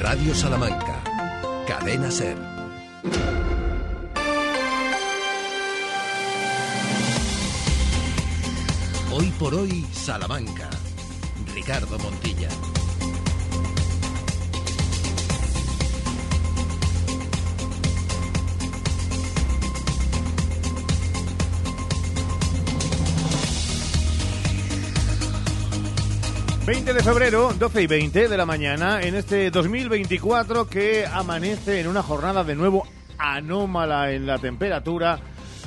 Radio Salamanca. Cadena Ser. Hoy por hoy, Salamanca. Ricardo Montilla. 20 de febrero, 12 y 20 de la mañana, en este 2024 que amanece en una jornada de nuevo anómala en la temperatura,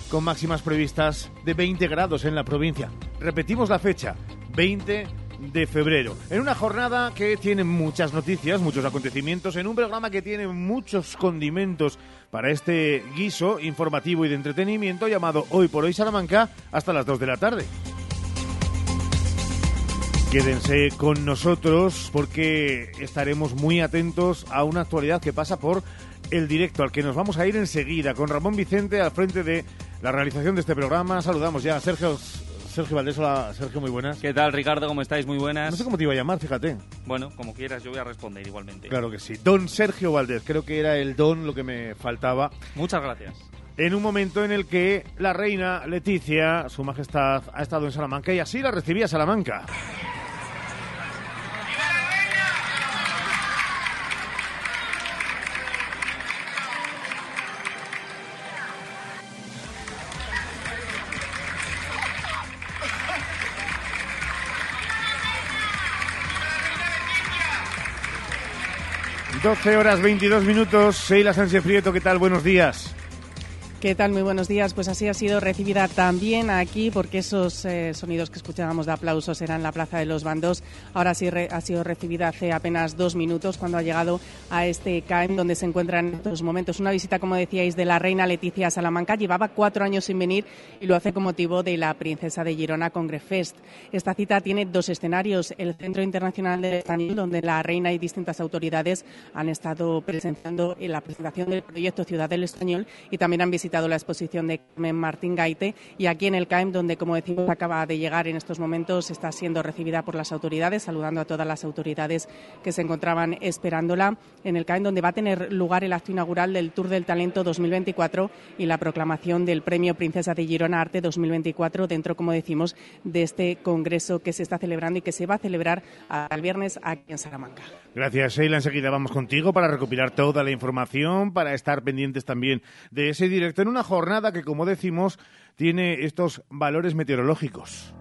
con máximas previstas de 20 grados en la provincia. Repetimos la fecha, 20 de febrero. En una jornada que tiene muchas noticias, muchos acontecimientos, en un programa que tiene muchos condimentos para este guiso informativo y de entretenimiento llamado Hoy por Hoy Salamanca hasta las 2 de la tarde. Quédense con nosotros porque estaremos muy atentos a una actualidad que pasa por el directo al que nos vamos a ir enseguida con Ramón Vicente al frente de la realización de este programa. Saludamos ya a Sergio Sergio Valdés, hola Sergio, muy buenas. ¿Qué tal, Ricardo? ¿Cómo estáis? Muy buenas. No sé cómo te iba a llamar, fíjate. Bueno, como quieras, yo voy a responder igualmente. Claro que sí. Don Sergio Valdés, creo que era el don lo que me faltaba. Muchas gracias. En un momento en el que la reina Leticia, su majestad, ha estado en Salamanca y así la recibía Salamanca. 12 horas 22 minutos. Sheila Sánchez Prieto, ¿qué tal? Buenos días. ¿Qué tal? Muy buenos días. Pues así ha sido recibida también aquí, porque esos eh, sonidos que escuchábamos de aplausos eran la Plaza de los Bandos. Ahora sí ha sido recibida hace apenas dos minutos cuando ha llegado a este CAEM donde se encuentra en estos momentos. Una visita, como decíais, de la reina Leticia Salamanca. Llevaba cuatro años sin venir y lo hace con motivo de la princesa de Girona Congrefest. Esta cita tiene dos escenarios. El Centro Internacional del Español, donde la reina y distintas autoridades han estado presenciando la presentación del proyecto Ciudad del Español y también han visitado la exposición de Carmen Martín Gaite y aquí en el CAEM, donde, como decimos, acaba de llegar en estos momentos, está siendo recibida por las autoridades, saludando a todas las autoridades que se encontraban esperándola en el CAEM, donde va a tener lugar el acto inaugural del Tour del Talento 2024 y la proclamación del Premio Princesa de Girona Arte 2024 dentro, como decimos, de este congreso que se está celebrando y que se va a celebrar al viernes aquí en Salamanca. Gracias, Sheila. Enseguida vamos contigo para recopilar toda la información, para estar pendientes también de ese directo en una jornada que, como decimos, tiene estos valores meteorológicos.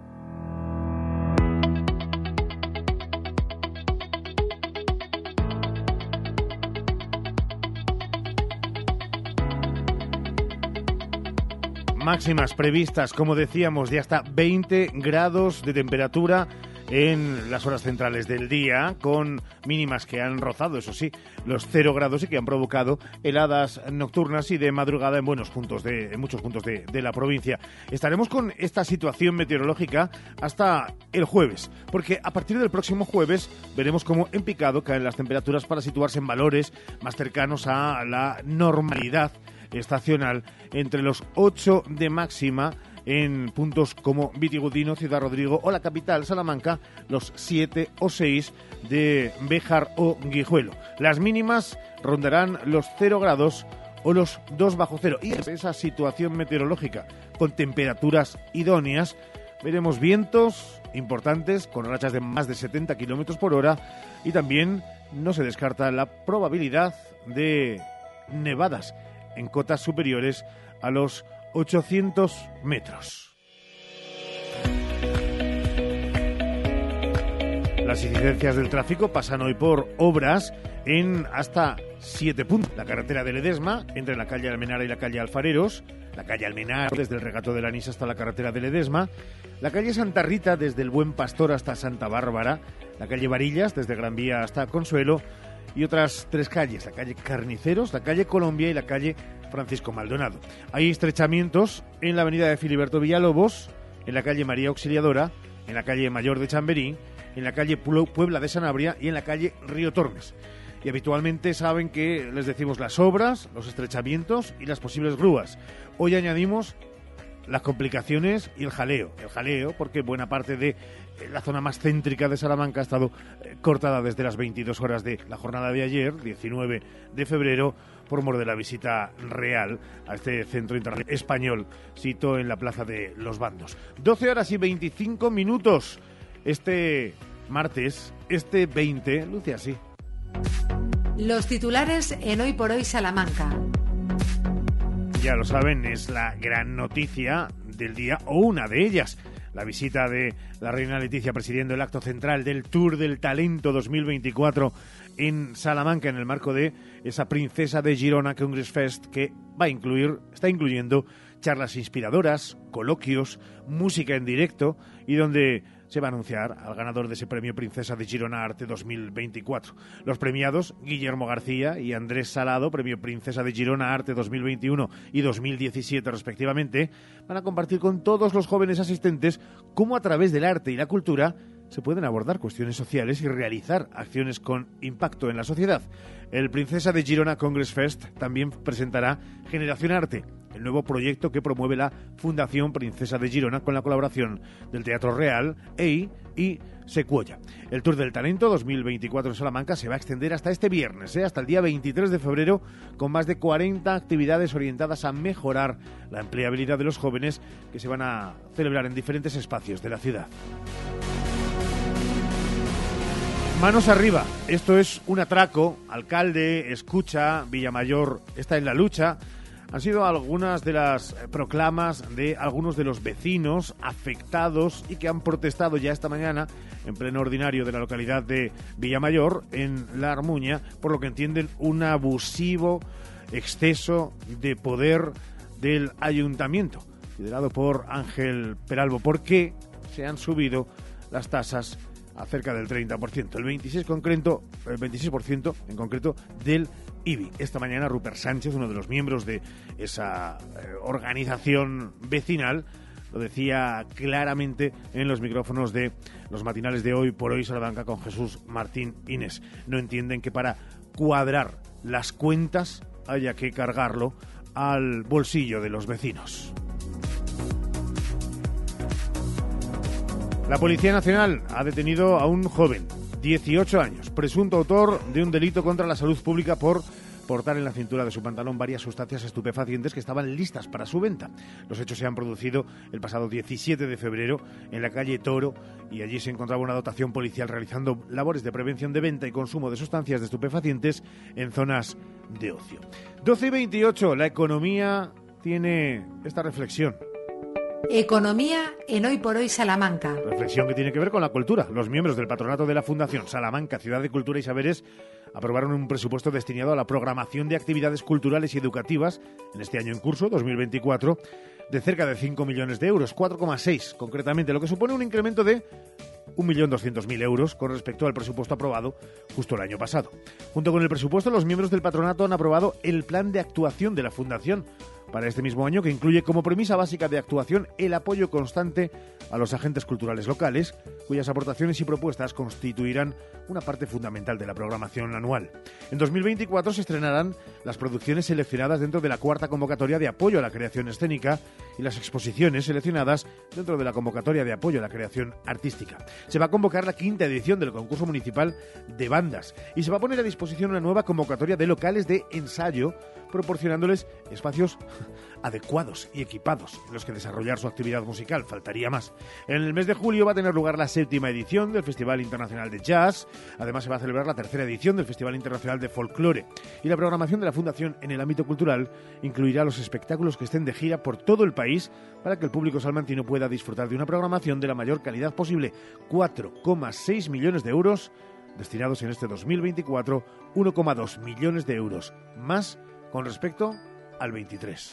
Máximas previstas, como decíamos, de hasta 20 grados de temperatura en las horas centrales del día, con mínimas que han rozado, eso sí, los cero grados y que han provocado heladas nocturnas y de madrugada en buenos puntos de, en muchos puntos de, de la provincia. Estaremos con esta situación meteorológica hasta el jueves, porque a partir del próximo jueves veremos cómo en picado caen las temperaturas para situarse en valores más cercanos a la normalidad estacional entre los 8 de máxima en puntos como Vitigudino, Ciudad Rodrigo o la capital, Salamanca, los 7 o 6 de Béjar o Guijuelo. Las mínimas rondarán los 0 grados o los 2 bajo cero. Y esa situación meteorológica con temperaturas idóneas, veremos vientos importantes con rachas de más de 70 kilómetros por hora y también no se descarta la probabilidad de nevadas en cotas superiores a los 800 metros. Las incidencias del tráfico pasan hoy por obras en hasta siete puntos. La carretera de Ledesma, entre la calle Almenara y la calle Alfareros, la calle Almenara desde el regato de la hasta la carretera de Ledesma, la calle Santa Rita desde el Buen Pastor hasta Santa Bárbara, la calle Varillas desde Gran Vía hasta Consuelo y otras tres calles, la calle Carniceros, la calle Colombia y la calle Francisco Maldonado. Hay estrechamientos en la avenida de Filiberto Villalobos, en la calle María Auxiliadora, en la calle Mayor de Chamberí, en la calle Puebla de Sanabria y en la calle Río Tormes. Y habitualmente saben que les decimos las obras, los estrechamientos y las posibles grúas. Hoy añadimos las complicaciones y el jaleo. El jaleo porque buena parte de la zona más céntrica de Salamanca ha estado eh, cortada desde las 22 horas de la jornada de ayer, 19 de febrero, por mor de la visita real a este centro español, sito en la Plaza de los Bandos. 12 horas y 25 minutos. Este martes, este 20, luce así. Los titulares en Hoy por Hoy Salamanca. Ya lo saben, es la gran noticia del día o una de ellas la visita de la reina Leticia presidiendo el acto central del Tour del Talento 2024 en Salamanca en el marco de esa Princesa de Girona Congress Fest que va a incluir, está incluyendo charlas inspiradoras, coloquios, música en directo y donde se va a anunciar al ganador de ese premio Princesa de Girona Arte 2024. Los premiados, Guillermo García y Andrés Salado, premio Princesa de Girona Arte 2021 y 2017 respectivamente, van a compartir con todos los jóvenes asistentes cómo a través del arte y la cultura se pueden abordar cuestiones sociales y realizar acciones con impacto en la sociedad. El Princesa de Girona Congress Fest también presentará Generación Arte, el nuevo proyecto que promueve la Fundación Princesa de Girona con la colaboración del Teatro Real, EI y Secuoya. El Tour del Talento 2024 en Salamanca se va a extender hasta este viernes, ¿eh? hasta el día 23 de febrero, con más de 40 actividades orientadas a mejorar la empleabilidad de los jóvenes que se van a celebrar en diferentes espacios de la ciudad. Manos arriba, esto es un atraco, alcalde, escucha, Villamayor está en la lucha, han sido algunas de las proclamas de algunos de los vecinos afectados y que han protestado ya esta mañana en pleno ordinario de la localidad de Villamayor, en La Armuña, por lo que entienden un abusivo exceso de poder del ayuntamiento, liderado por Ángel Peralbo, porque se han subido las tasas a cerca del 30%, el 26 concreto, el 26% en concreto del Esta mañana Rupert Sánchez, uno de los miembros de esa eh, organización vecinal, lo decía claramente en los micrófonos de los matinales de hoy por hoy Salamanca con Jesús Martín Inés. No entienden que para cuadrar las cuentas haya que cargarlo al bolsillo de los vecinos. La Policía Nacional ha detenido a un joven 18 años, presunto autor de un delito contra la salud pública por portar en la cintura de su pantalón varias sustancias estupefacientes que estaban listas para su venta. Los hechos se han producido el pasado 17 de febrero en la calle Toro y allí se encontraba una dotación policial realizando labores de prevención de venta y consumo de sustancias de estupefacientes en zonas de ocio. 12 y 28, la economía tiene esta reflexión. Economía en Hoy por Hoy Salamanca. Reflexión que tiene que ver con la cultura. Los miembros del patronato de la Fundación Salamanca, Ciudad de Cultura y Saberes, aprobaron un presupuesto destinado a la programación de actividades culturales y educativas en este año en curso, 2024, de cerca de 5 millones de euros, 4,6 concretamente, lo que supone un incremento de 1.200.000 euros con respecto al presupuesto aprobado justo el año pasado. Junto con el presupuesto, los miembros del patronato han aprobado el plan de actuación de la Fundación para este mismo año, que incluye como premisa básica de actuación el apoyo constante a los agentes culturales locales, cuyas aportaciones y propuestas constituirán una parte fundamental de la programación anual. En 2024 se estrenarán las producciones seleccionadas dentro de la cuarta convocatoria de apoyo a la creación escénica y las exposiciones seleccionadas dentro de la convocatoria de apoyo a la creación artística. Se va a convocar la quinta edición del concurso municipal de bandas y se va a poner a disposición una nueva convocatoria de locales de ensayo proporcionándoles espacios adecuados y equipados en los que desarrollar su actividad musical, faltaría más. En el mes de julio va a tener lugar la séptima edición del Festival Internacional de Jazz, además se va a celebrar la tercera edición del Festival Internacional de Folklore y la programación de la Fundación en el ámbito cultural incluirá los espectáculos que estén de gira por todo el país para que el público salmantino pueda disfrutar de una programación de la mayor calidad posible. 4,6 millones de euros destinados en este 2024, 1,2 millones de euros más con respecto al 23.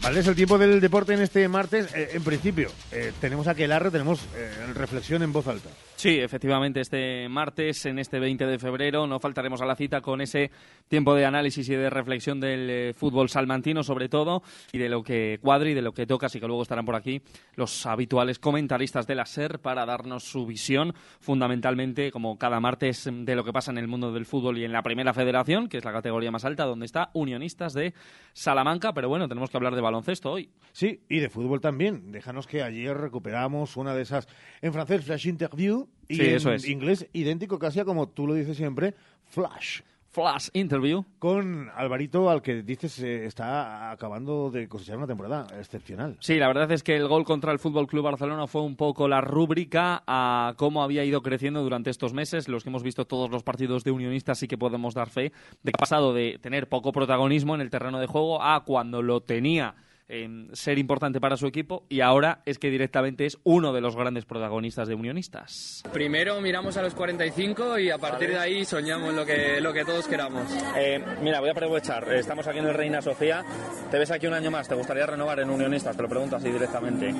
Vale, es el tiempo del deporte en este martes. Eh, en principio, eh, tenemos a Aquelarre, tenemos eh, reflexión en voz alta. Sí, efectivamente, este martes, en este 20 de febrero, no faltaremos a la cita con ese tiempo de análisis y de reflexión del eh, fútbol salmantino, sobre todo, y de lo que cuadra y de lo que toca, así que luego estarán por aquí los habituales comentaristas de la SER para darnos su visión, fundamentalmente, como cada martes, de lo que pasa en el mundo del fútbol y en la primera federación, que es la categoría más alta, donde está Unionistas de Salamanca, pero bueno, tenemos que hablar de baloncesto hoy. Sí, y de fútbol también. Déjanos que ayer recuperamos una de esas, en francés, flash interview, y Sí, en eso es. inglés idéntico casi a como tú lo dices siempre, flash. Flash Interview. Con Alvarito, al que dices eh, está acabando de cosechar una temporada excepcional. Sí, la verdad es que el gol contra el Fútbol Club Barcelona fue un poco la rúbrica a cómo había ido creciendo durante estos meses. Los que hemos visto todos los partidos de Unionistas sí que podemos dar fe de que ha pasado de tener poco protagonismo en el terreno de juego a cuando lo tenía en ser importante para su equipo y ahora es que directamente es uno de los grandes protagonistas de Unionistas. Primero miramos a los 45 y a partir de ahí soñamos lo que, lo que todos queramos. Eh, mira, voy a aprovechar. Estamos aquí en el Reina Sofía. Te ves aquí un año más. ¿Te gustaría renovar en Unionistas? Te lo pregunto así directamente.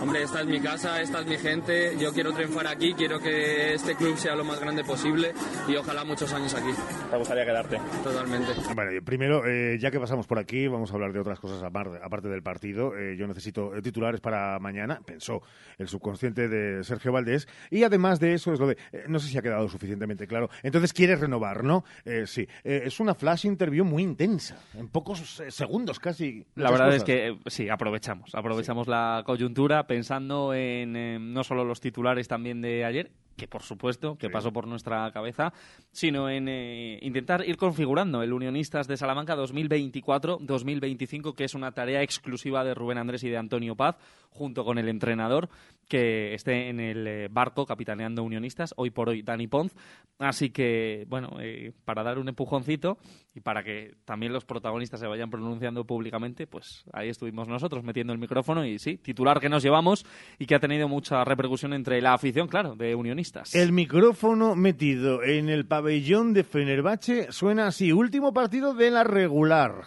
Hombre, esta es mi casa, esta es mi gente, yo quiero triunfar aquí, quiero que este club sea lo más grande posible y ojalá muchos años aquí, ¿Te gustaría quedarte? totalmente. Bueno, primero, eh, ya que pasamos por aquí, vamos a hablar de otras cosas aparte, del partido. Eh, yo necesito eh, titulares para mañana, pensó el subconsciente de Sergio Valdés. Y además de eso, es lo de. eh, no sé si ha quedado suficientemente claro. Entonces, quieres renovar, ¿no? Eh, sí. Es una flash interview muy intensa, en pocos segundos casi. La verdad cosas. es que sí, aprovechamos. Aprovechamos la coyuntura pensando en no solo los titulares también de ayer, que por supuesto que Sí. pasó por nuestra cabeza, sino en eh, intentar ir configurando el Unionistas de Salamanca 2024-2025, que es una tarea exclusiva de Rubén Andrés y de Antonio Paz, junto con el entrenador que esté en el eh, barco capitaneando Unionistas, hoy por hoy Dani Ponz. Así que, bueno, eh, para dar un empujoncito y para que también los protagonistas se vayan pronunciando públicamente, pues ahí estuvimos nosotros metiendo el micrófono y sí, titular que nos llevamos y que ha tenido mucha repercusión entre la afición, claro, de Unionistas. El micrófono metido en el pabellón de Fenerbahce suena así. Último partido de la regular.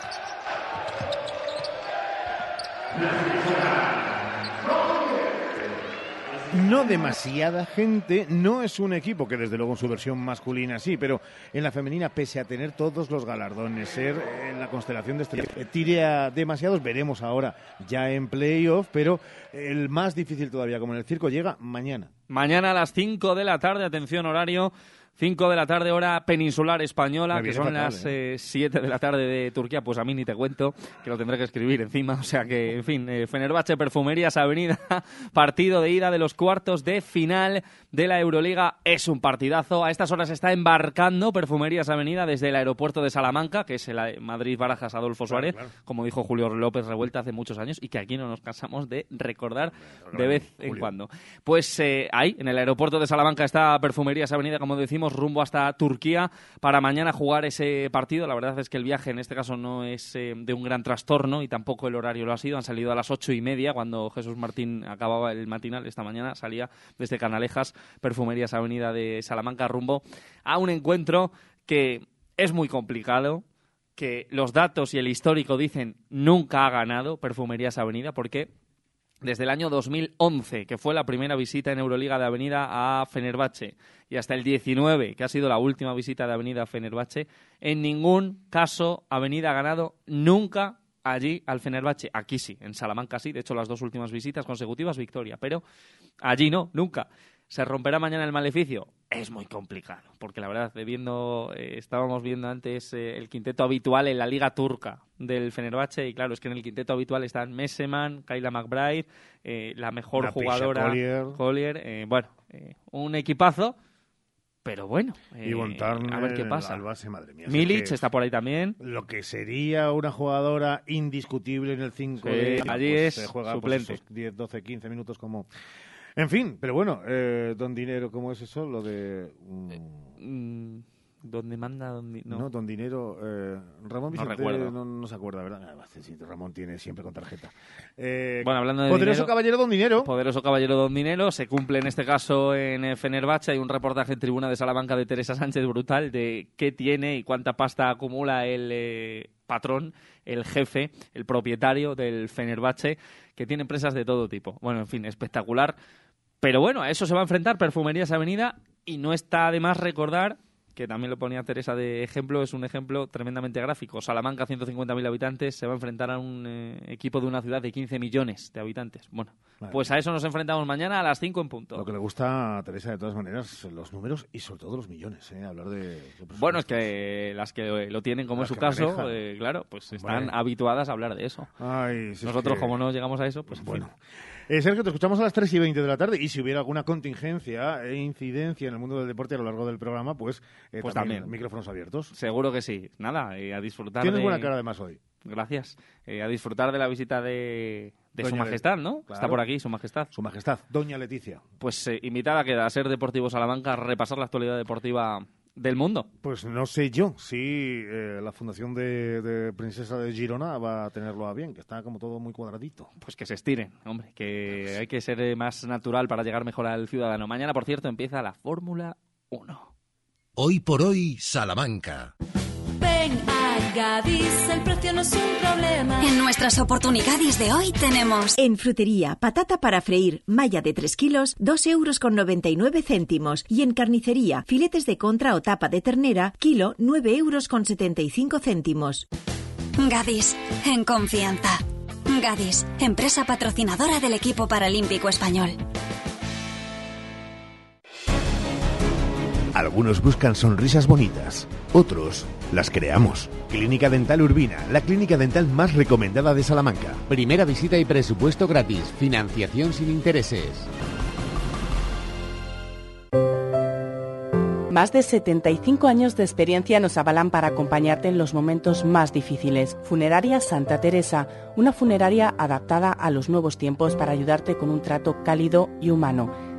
No demasiada gente, no es un equipo que desde luego en su versión masculina sí, pero en la femenina, pese a tener todos los galardones, ser en la constelación de estrellas, tire a demasiados, veremos ahora ya en playoff, pero el más difícil todavía, como en el circo, llega mañana. Mañana a las 5 de la tarde, atención horario, 5 de la tarde hora peninsular española, que son fatal, las ¿eh? 7 de la tarde de Turquía, pues a mí ni te cuento, que lo tendré que escribir encima, o sea que, en fin, eh, Fenerbahce, Perfumerías Avenida, partido de ida de los cuartos de final de la Euroliga, es un partidazo, a estas horas está embarcando Perfumerías Avenida desde el aeropuerto de Salamanca, que es el eh, Madrid-Barajas Adolfo Suárez, claro. como dijo Julio López Revuelta hace muchos años, y que aquí no nos cansamos de recordar de vez en Julio. cuando. Pues eh, ahí, en el aeropuerto de Salamanca, está Perfumerías Avenida, como decimos, rumbo hasta Turquía para mañana jugar ese partido. La verdad es que el viaje en este caso no es eh, de un gran trastorno y tampoco el horario lo ha sido. Han salido a las ocho y media cuando Jesús Martín acababa el matinal esta mañana. Salía desde Canalejas, Perfumerías Avenida de Salamanca, rumbo a un encuentro que es muy complicado que los datos y el histórico dicen nunca ha ganado Perfumerías Avenida porque desde el año 2011, que fue la primera visita en Euroliga de Avenida a Fenerbahce, y hasta el 19, que ha sido la última visita de Avenida a Fenerbahce, en ningún caso Avenida ha ganado nunca allí al Fenerbahce. Aquí sí, en Salamanca sí, de hecho las dos últimas visitas consecutivas victoria, pero allí no, nunca. ¿Se romperá mañana el maleficio? Es muy complicado, porque la verdad, viendo, eh, estábamos viendo antes eh, el quinteto habitual en la liga turca del Fenerbahce, y claro, es que en el quinteto habitual están Messeman, Kyla McBride, eh, la mejor Napisha jugadora Collier. Collier, bueno, un equipazo, pero bueno, y eh, Bontarne, a ver qué pasa. al base, madre mía. Milic es que está por ahí también. Lo que sería una jugadora indiscutible en el 5 Sí, de allí pues, es se juega pues, suplente. esos 10, 12, 15 minutos como... En fin, pero bueno, eh, Don Dinero, ¿cómo es eso? Lo de... mm, Mm, ¿Dónde manda? No. No. Don Dinero... eh, Ramón No recuerdo. no, no se acuerda, ¿verdad? Ramón tiene siempre con tarjeta. Eh, Bueno, hablando de Poderoso dinero- caballero Don Dinero. Poderoso Caballero Don Dinero. Se cumple en este caso en eh, Fenerbahce. Hay un reportaje en Tribuna de Salamanca de Teresa Sánchez brutal de qué tiene y cuánta pasta acumula el eh, patrón, el jefe, el propietario del Fenerbahce, que tiene empresas de todo tipo. Bueno, en fin, espectacular. Pero bueno, a eso se va a enfrentar Perfumerías Avenida y no está de más recordar que también lo ponía Teresa de ejemplo, es un ejemplo tremendamente gráfico. Salamanca, 150.000 habitantes, se va a enfrentar a un eh, equipo de una ciudad de 15 millones de habitantes. Bueno, pues a eso nos enfrentamos mañana a las 5 en punto. Lo que le gusta a Teresa, de todas maneras, los números y sobre todo los millones, ¿eh? hablar de... bueno, es que las que lo tienen, como es su caso, eh, claro, pues están habituadas a hablar de eso. Nosotros, como no llegamos a eso, pues bueno. Eh, Sergio, te escuchamos a las 3 y 20 de la tarde y si hubiera alguna contingencia e incidencia en el mundo del deporte a lo largo del programa, pues, eh, pues también, micrófonos abiertos. Seguro que sí. Nada, eh, a disfrutar Tienes buena cara además hoy. Gracias. a disfrutar de la visita de, Su Majestad, ¿no? Está por aquí, Su Majestad. Su Majestad, Doña Leticia. Pues invitada a, a ser Deportivo Salamanca, a repasar la actualidad deportiva del mundo. Pues no sé yo si eh, la Fundación de, Princesa de Girona va a tenerlo a bien, que está como todo muy cuadradito. Pues que se estiren, hombre, que hay que ser más natural para llegar mejor al ciudadano. Mañana, por cierto, empieza la Fórmula 1. Hoy por hoy, Salamanca. Ven a Gadis, el precio no es un problema. En nuestras oportunidades de hoy tenemos... En frutería, patata para freír, malla de 3 kilos, 2 euros con 99 céntimos. Y en carnicería, filetes de contra o tapa de ternera, kilo, 9 euros con 75 céntimos. Gadis, en confianza. Gadis, empresa patrocinadora del equipo paralímpico español. Algunos buscan sonrisas bonitas, otros las creamos. Clínica Dental Urbina, la clínica dental más recomendada de Salamanca. Primera visita y presupuesto gratis, financiación sin intereses. Más de 75 años de experiencia nos avalan para acompañarte en los momentos más difíciles. Funeraria Santa Teresa, una funeraria adaptada a los nuevos tiempos para ayudarte con un trato cálido y humano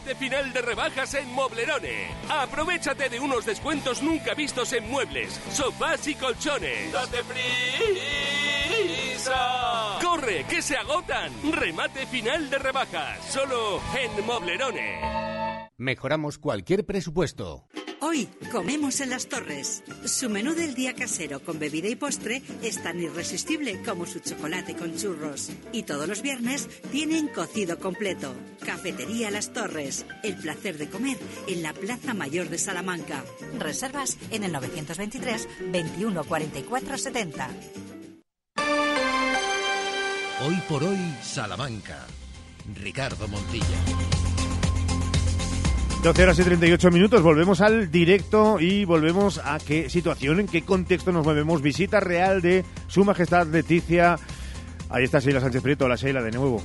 final de rebajas en Moblerone. Aprovechate de unos descuentos nunca vistos en muebles, sofás y colchones. ¡Date prisa! ¡Corre, que se agotan! Remate final de rebajas, solo en Moblerone. Mejoramos cualquier presupuesto. Hoy comemos en las torres. Su menú del día casero con bebida y postre es tan irresistible como su chocolate con churros. Y todos los viernes tienen cocido completo. Cafetería Las Torres. El placer de comer en la Plaza Mayor de Salamanca. Reservas en el 923 21 44 70. Hoy por hoy, Salamanca. Ricardo Montilla. 12 horas y 38 minutos, volvemos al directo y volvemos a qué situación, en qué contexto nos movemos. Visita real de Su Majestad Leticia. Ahí está Sheila Sánchez Prieto, la Sheila de nuevo.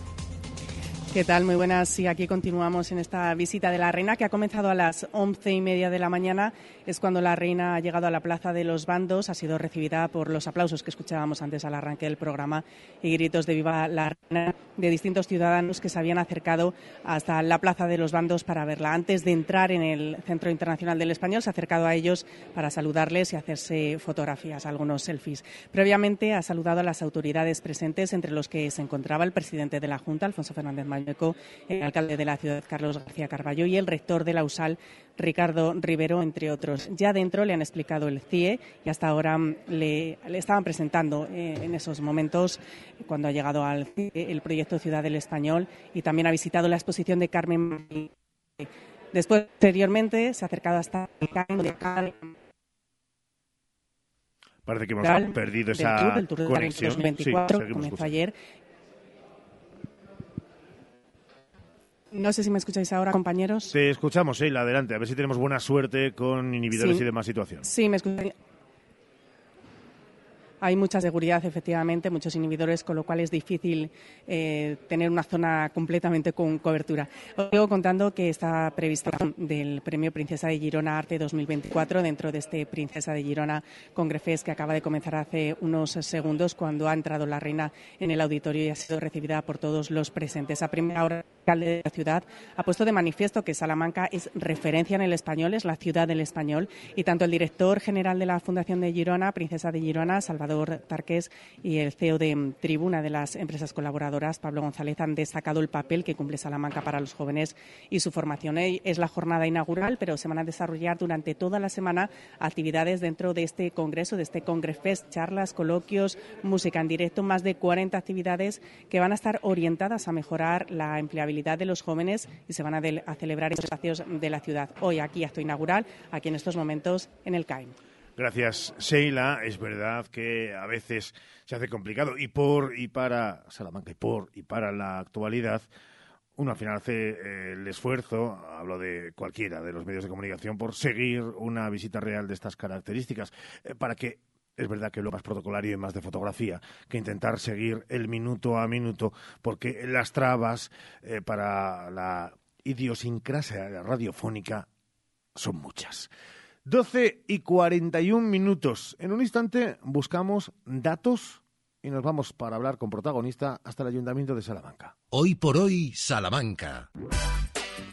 ¿Qué tal? Muy buenas. Y aquí continuamos en esta visita de la reina que ha comenzado a las once y media de la mañana es cuando la reina ha llegado a la Plaza de los Bandos, ha sido recibida por los aplausos que escuchábamos antes al arranque del programa y gritos de viva la reina de distintos ciudadanos que se habían acercado hasta la Plaza de los Bandos para verla. Antes de entrar en el Centro Internacional del Español, se ha acercado a ellos para saludarles y hacerse fotografías, algunos selfies. Previamente ha saludado a las autoridades presentes, entre los que se encontraba el presidente de la Junta, Alfonso Fernández El alcalde de la ciudad, Carlos García Carballo, y el rector de la USAL, Ricardo Rivero, entre otros. Ya dentro le han explicado el CIE y hasta ahora mm, le, estaban presentando eh, en esos momentos, cuando ha llegado al CIE, el proyecto Ciudad del Español y también ha visitado la exposición de Carmen. Después, posteriormente, se ha acercado hasta el Parece que hemos perdido esa tour, el conexión. 2024 comenzó ayer No sé si me escucháis ahora, compañeros. Te escuchamos, Sheila, adelante. A ver si tenemos buena suerte con inhibidores y demás situación. Sí, me escucháis. Hay mucha seguridad, efectivamente, muchos inhibidores, con lo cual es difícil eh, tener una zona completamente con cobertura. Os sigo contando que está previsto del Premio Princesa de Girona Arte 2024 dentro de este Princesa de Girona Congrefes que acaba de comenzar hace unos segundos cuando ha entrado la reina en el auditorio y ha sido recibida por todos los presentes. A primera hora, alcalde de la ciudad ha puesto de manifiesto que Salamanca es referencia en el español, es la ciudad del español y tanto el director general de la Fundación de Girona, Princesa de Girona, Salvador Tarqués y el CEO de Tribuna de las empresas colaboradoras, Pablo González, han destacado el papel que cumple Salamanca para los jóvenes y su formación. Es la jornada inaugural, pero se van a desarrollar durante toda la semana actividades dentro de este congreso, de este Congrefest, charlas, coloquios, música en directo, más de 40 actividades que van a estar orientadas a mejorar la empleabilidad de los jóvenes y se van a, a celebrar en espacios de la ciudad. Hoy aquí, acto inaugural, aquí en estos momentos en el CAIM. Gracias, Sheila. Es verdad que a veces se hace complicado y por y para Salamanca y por y para la actualidad uno al final hace eh, el esfuerzo, hablo de cualquiera de los medios de comunicación, por seguir una visita real de estas características, eh, para que es verdad que lo más protocolario y más de fotografía que intentar seguir el minuto a minuto, porque las trabas eh, para la idiosincrasia radiofónica son muchas. 12 y 41 minutos. En un instante buscamos datos y nos vamos para hablar con protagonista hasta el Ayuntamiento de Salamanca. Hoy por hoy, Salamanca.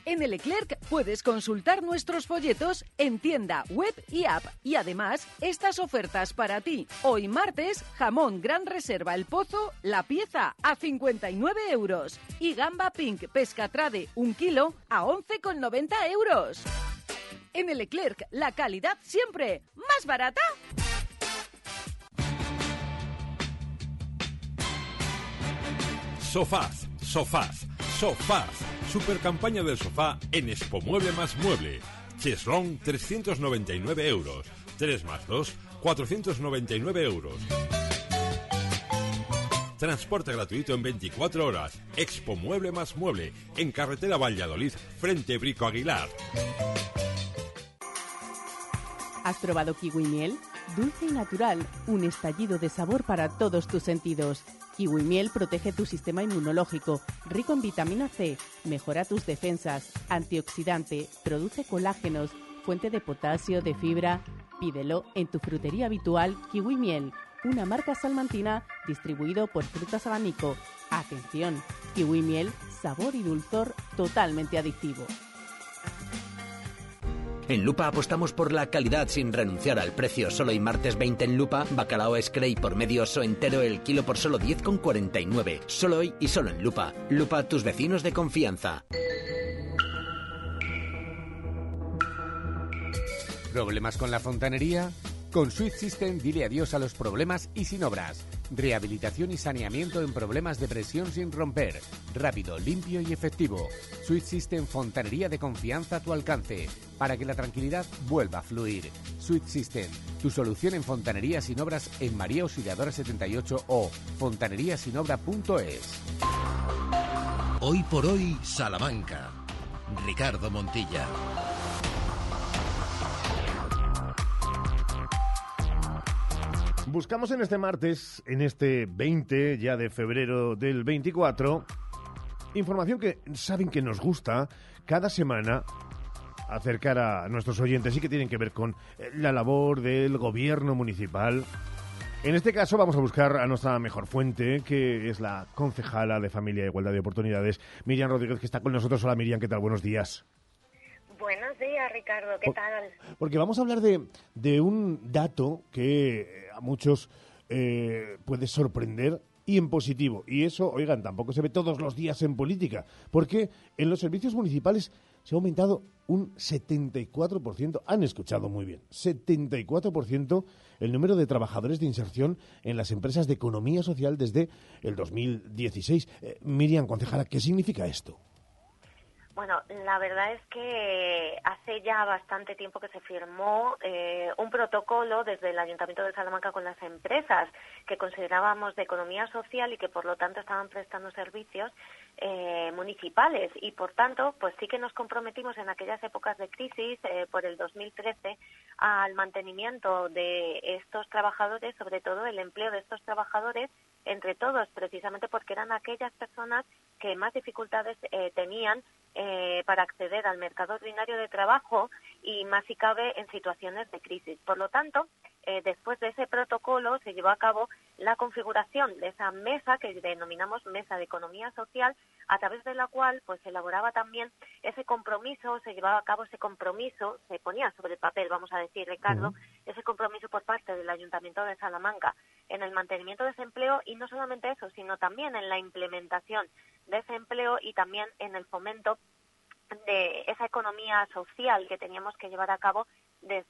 En el Leclerc puedes consultar nuestros folletos en tienda, web y app. Y además, estas ofertas para ti. Hoy martes, jamón Gran Reserva El Pozo, la pieza a 59 euros. Y gamba pink pescatrade, un kilo a 11,90 euros. En el Leclerc, la calidad siempre más barata. Sofás, sofás, sofás. Super campaña del sofá en Expo Mueble más Mueble. Cheslong 399 euros. 3 más 2, 499 euros. Transporte gratuito en 24 horas. Expo Mueble más Mueble. En carretera Valladolid, frente Brico Aguilar. ¿Has probado kiwi miel? Dulce y natural, un estallido de sabor para todos tus sentidos. Kiwi miel protege tu sistema inmunológico, rico en vitamina C, mejora tus defensas, antioxidante, produce colágenos, fuente de potasio, de fibra. Pídelo en tu frutería habitual Kiwi Miel, una marca salmantina distribuido por Frutas Abanico. Atención, Kiwi Miel, sabor y dulzor totalmente adictivo. En Lupa apostamos por la calidad sin renunciar al precio. Solo hay martes 20 en Lupa, bacalao Scray por medio oso entero el kilo por solo 10,49. Solo hoy y solo en Lupa. Lupa, tus vecinos de confianza. ¿Problemas con la fontanería? Con Sweet System dile adiós a los problemas y sin obras. Rehabilitación y saneamiento en problemas de presión sin romper. Rápido, limpio y efectivo. Sweet System Fontanería de confianza a tu alcance. Para que la tranquilidad vuelva a fluir. Sweet System, tu solución en fontanería sin obras en María Auxiliadora 78 o fontaneríasinobra.es. Hoy por hoy, Salamanca. Ricardo Montilla. Buscamos en este martes, en este 20 ya de febrero del 24, información que saben que nos gusta cada semana acercar a nuestros oyentes y que tienen que ver con eh, la labor del gobierno municipal. En este caso vamos a buscar a nuestra mejor fuente, que es la concejala de Familia e Igualdad de Oportunidades, Miriam Rodríguez, que está con nosotros. Hola Miriam, ¿qué tal? Buenos días. Buenos días, Ricardo. ¿Qué tal? Porque vamos a hablar de, de un dato que a muchos eh, puede sorprender y en positivo. Y eso, oigan, tampoco se ve todos los días en política, porque en los servicios municipales se ha aumentado un 74%, han escuchado muy bien, 74% el número de trabajadores de inserción en las empresas de economía social desde el 2016. Eh, Miriam, concejala, ¿qué significa esto? Bueno, la verdad es que hace ya bastante tiempo que se firmó eh, un protocolo desde el Ayuntamiento de Salamanca con las empresas que considerábamos de economía social y que por lo tanto estaban prestando servicios eh, municipales. Y por tanto pues sí que nos comprometimos en aquellas épocas de crisis eh, por el 2013 al mantenimiento de estos trabajadores, sobre todo el empleo de estos trabajadores entre todos, precisamente porque eran aquellas personas que más dificultades eh, tenían eh, para acceder al mercado ordinario de trabajo y más si cabe en situaciones de crisis. Por lo tanto, eh, después de ese protocolo se llevó a cabo la configuración de esa mesa que denominamos mesa de economía social, a través de la cual pues se elaboraba también ese compromiso, se llevaba a cabo ese compromiso, se ponía sobre el papel, vamos a decir, Ricardo, ese compromiso por parte del Ayuntamiento de Salamanca en el mantenimiento de ese empleo y no solamente eso, sino también en la implementación de ese empleo y también en el fomento de esa economía social que teníamos que llevar a cabo desde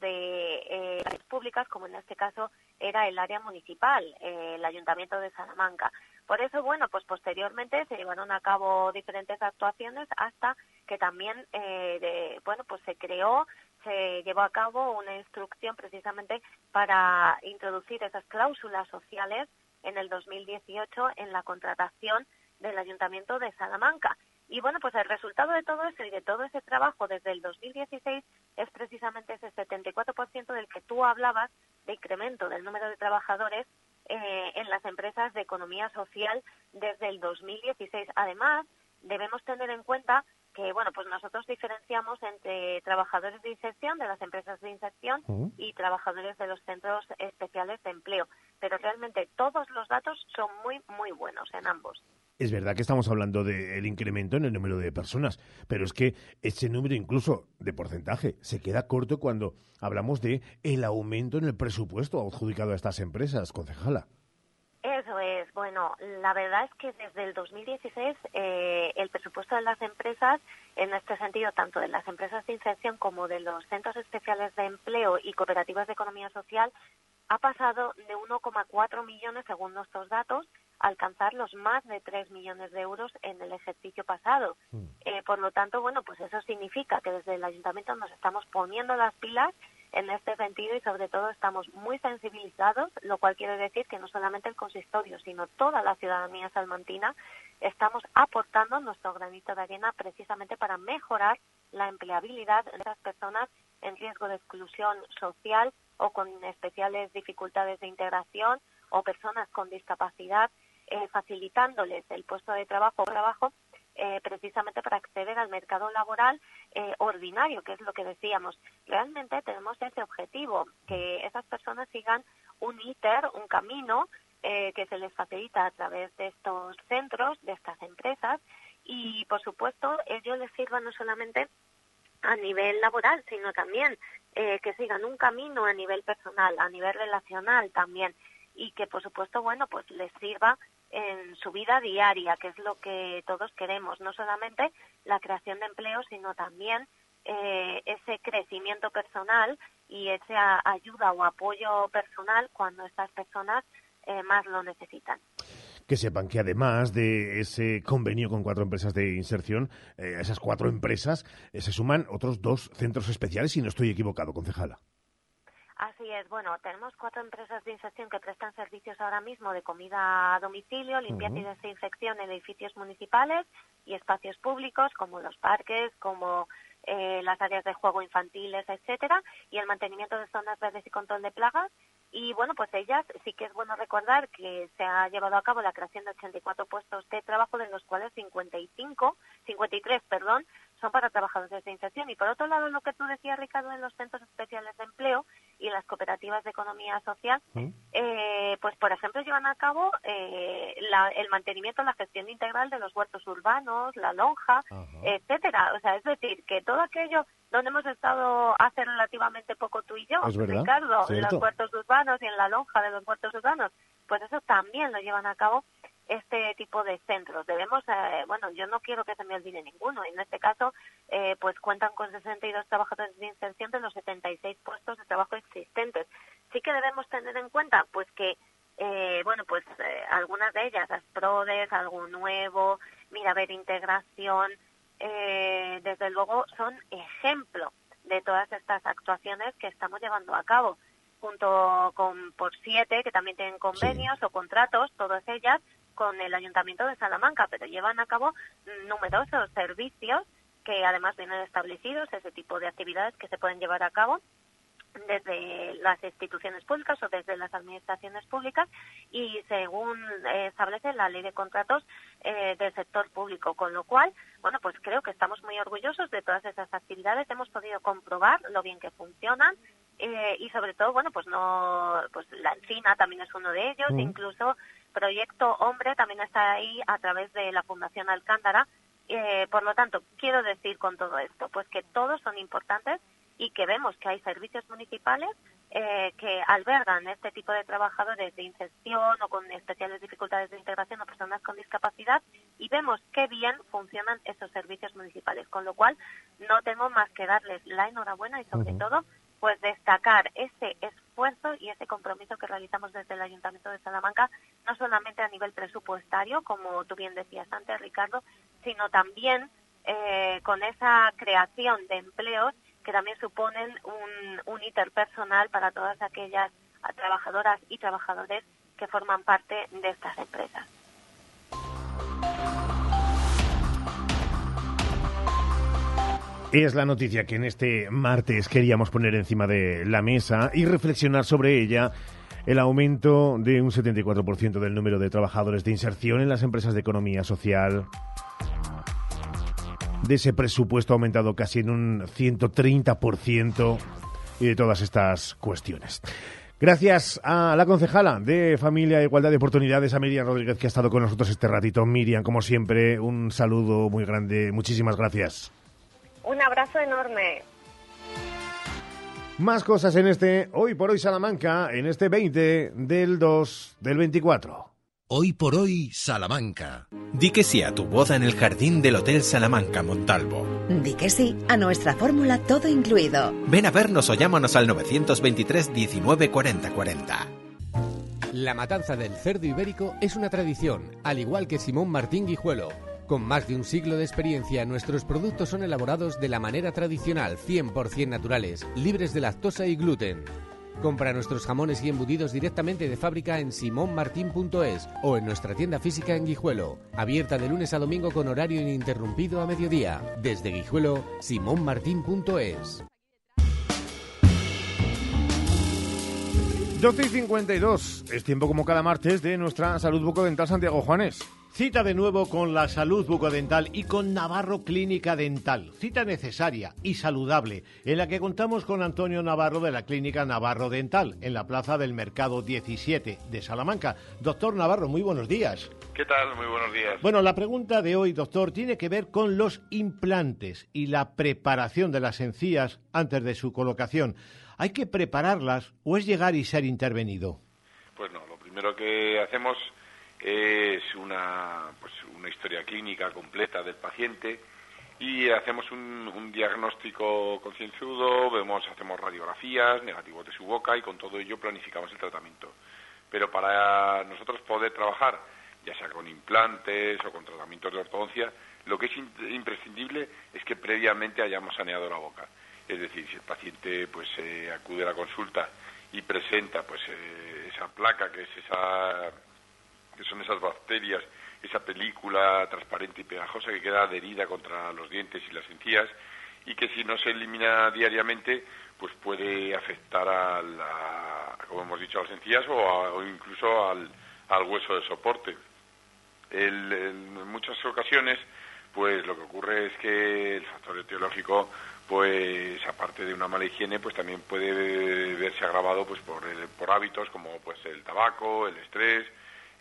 eh, públicas, como en este caso era el área municipal, eh, el Ayuntamiento de Salamanca. Por eso, bueno, pues posteriormente se llevaron a cabo diferentes actuaciones hasta que también, eh, de, bueno, pues se creó, se llevó a cabo una instrucción precisamente para introducir esas cláusulas sociales en el 2018 en la contratación del Ayuntamiento de Salamanca. Y bueno, pues el resultado de todo eso y de todo ese trabajo desde el 2016 es precisamente ese 74% del que tú hablabas de incremento del número de trabajadores eh, en las empresas de economía social desde el 2016. Además, debemos tener en cuenta que bueno pues nosotros diferenciamos entre trabajadores de inserción de las empresas de inserción y trabajadores de los centros especiales de empleo. Pero realmente todos los datos son muy muy buenos en ambos. Es verdad que estamos hablando del incremento en el número de personas, pero es que ese número incluso de porcentaje se queda corto cuando hablamos de el aumento en el presupuesto adjudicado a estas empresas, concejala. Eso es. Bueno, la verdad es que desde el 2016 eh, el presupuesto de las empresas, en este sentido, tanto de las empresas de inserción como de los centros especiales de empleo y cooperativas de economía social, ha pasado de 1,4 millones, según nuestros datos, a alcanzar los más de 3 millones de euros en el ejercicio pasado. Eh, por lo tanto, bueno, pues eso significa que desde el ayuntamiento nos estamos poniendo las pilas en este sentido y sobre todo estamos muy sensibilizados, lo cual quiere decir que no solamente el consistorio, sino toda la ciudadanía salmantina estamos aportando nuestro granito de arena precisamente para mejorar la empleabilidad de las personas en riesgo de exclusión social o con especiales dificultades de integración o personas con discapacidad, eh, facilitándoles el puesto de trabajo, trabajo eh, precisamente para acceder al mercado laboral eh, ordinario, que es lo que decíamos. Realmente tenemos ese objetivo, que esas personas sigan un ITER, un camino eh, que se les facilita a través de estos centros, de estas empresas, y por supuesto ello les sirva no solamente a nivel laboral, sino también que sigan un camino a nivel personal, a nivel relacional también, y que por supuesto, bueno, pues les sirva en su vida diaria, que es lo que todos queremos, no solamente la creación de empleo, sino también eh, ese crecimiento personal y esa ayuda o apoyo personal cuando estas personas eh, más lo necesitan. Que sepan que además de ese convenio con cuatro empresas de inserción, eh, esas cuatro empresas se suman otros dos centros especiales, si no estoy equivocado, concejala. Así es, bueno, tenemos cuatro empresas de inserción que prestan servicios ahora mismo de comida a domicilio, limpieza y desinfección en edificios municipales y espacios públicos como los parques, como eh, las áreas de juego infantiles, etcétera, y el mantenimiento de zonas verdes y control de plagas. Y bueno, pues ellas sí que es bueno recordar que se ha llevado a cabo la creación de 84 puestos de trabajo, de los cuales 55, 53, perdón, son para trabajadores de inserción. Y por otro lado, lo que tú decías, Ricardo, en los centros especiales de empleo y las cooperativas de economía social, ¿Mm? eh, pues por ejemplo llevan a cabo eh, el mantenimiento, la gestión integral de los huertos urbanos, la lonja, etcétera. O sea, es decir, que todo aquello donde hemos estado hace relativamente poco tú y yo, Ricardo, en los huertos urbanos y en la lonja de los huertos urbanos, pues eso también lo llevan a cabo este tipo de centros. Debemos, eh, bueno, yo no quiero que se me olvide ninguno. En este caso, eh, pues cuentan con 62 trabajadores de inserción de los 76 puestos de trabajo existentes. Sí que debemos tener en cuenta, pues que, eh, bueno, pues algunas de ellas, las PRODES, algo nuevo, mira, ver integración, desde luego son ejemplo de todas estas actuaciones que estamos llevando a cabo junto con por siete que también tienen convenios o contratos todas ellas con el ayuntamiento de Salamanca pero llevan a cabo numerosos servicios que además vienen establecidos ese tipo de actividades que se pueden llevar a cabo desde las instituciones públicas o desde las administraciones públicas y según eh, establece la ley de contratos eh, del sector público, con lo cual, bueno, pues creo que estamos muy orgullosos de todas esas actividades, hemos podido comprobar lo bien que funcionan eh, y sobre todo, bueno, pues no, pues la encina también es uno de ellos, incluso Proyecto Hombre también está ahí a través de la Fundación Alcántara. por lo tanto, quiero decir con todo esto, pues que todos son importantes y que vemos que hay servicios municipales eh, que albergan este tipo de trabajadores de inserción o con especiales dificultades de integración o personas con discapacidad y vemos qué bien funcionan esos servicios municipales, con lo cual no tengo más que darles la enhorabuena y sobre todo pues destacar ese esfuerzo y ese compromiso que realizamos desde el Ayuntamiento de Salamanca, no solamente a nivel presupuestario, como tú bien decías antes, Ricardo, sino también eh, con esa creación de empleos que también suponen un, un interpersonal para todas aquellas trabajadoras y trabajadores que forman parte de estas empresas. Es la noticia que en este martes queríamos poner encima de la mesa y reflexionar sobre ella. El aumento de un 74% del número de trabajadores de inserción en las empresas de economía social de ese presupuesto aumentado casi en un 130% y de todas estas cuestiones. Gracias a la concejala de Familia e Igualdad de Oportunidades, a Miriam Rodríguez, que ha estado con nosotros este ratito. Miriam, como siempre, un saludo muy grande. Muchísimas gracias. Un abrazo enorme. Más cosas en este Hoy por Hoy Salamanca, en este 20 del 2 del 24. Hoy por hoy, Salamanca. Di que sí a tu boda en el jardín del Hotel Salamanca Montalvo. Di que sí a nuestra fórmula todo incluido. Ven a vernos o llámanos al 923 19 40 40. La matanza del cerdo ibérico es una tradición, al igual que Simón Martín Guijuelo. Con más de un siglo de experiencia, nuestros productos son elaborados de la manera tradicional, 100% naturales, libres de lactosa y gluten. Compra nuestros jamones y embutidos directamente de fábrica en simonmartin.es o en nuestra tienda física en Guijuelo, abierta de lunes a domingo con horario ininterrumpido a mediodía. Desde Guijuelo, simonmartin.es. 12 y 52. Es tiempo como cada martes de nuestra salud bucodental Santiago Juanes. Cita de nuevo con la salud bucodental y con Navarro Clínica Dental. Cita necesaria y saludable, en la que contamos con Antonio Navarro de la Clínica Navarro Dental, en la Plaza del Mercado 17 de Salamanca. Doctor Navarro, muy buenos días. ¿Qué tal? Muy buenos días. Bueno, la pregunta de hoy, doctor, tiene que ver con los implantes y la preparación de las encías antes de su colocación. ¿Hay que prepararlas o es llegar y ser intervenido? Pues no, lo primero que hacemos es una, pues una historia clínica completa del paciente y hacemos un, diagnóstico concienzudo, vemos, hacemos radiografías, negativos de su boca y con todo ello planificamos el tratamiento. Pero para nosotros poder trabajar, ya sea con implantes o con tratamientos de ortodoncia, lo que es imprescindible es que previamente hayamos saneado la boca. Es decir, si el paciente pues eh, acude a la consulta y presenta pues eh, esa placa que es esa que son esas bacterias, esa película transparente y pegajosa que queda adherida contra los dientes y las encías y que si no se elimina diariamente pues puede afectar a, como hemos dicho, a las encías o, incluso al, hueso de soporte. en muchas ocasiones pues lo que ocurre es que el factor etiológico pues aparte de una mala higiene pues también puede verse agravado pues por, por hábitos como pues el tabaco, el estrés,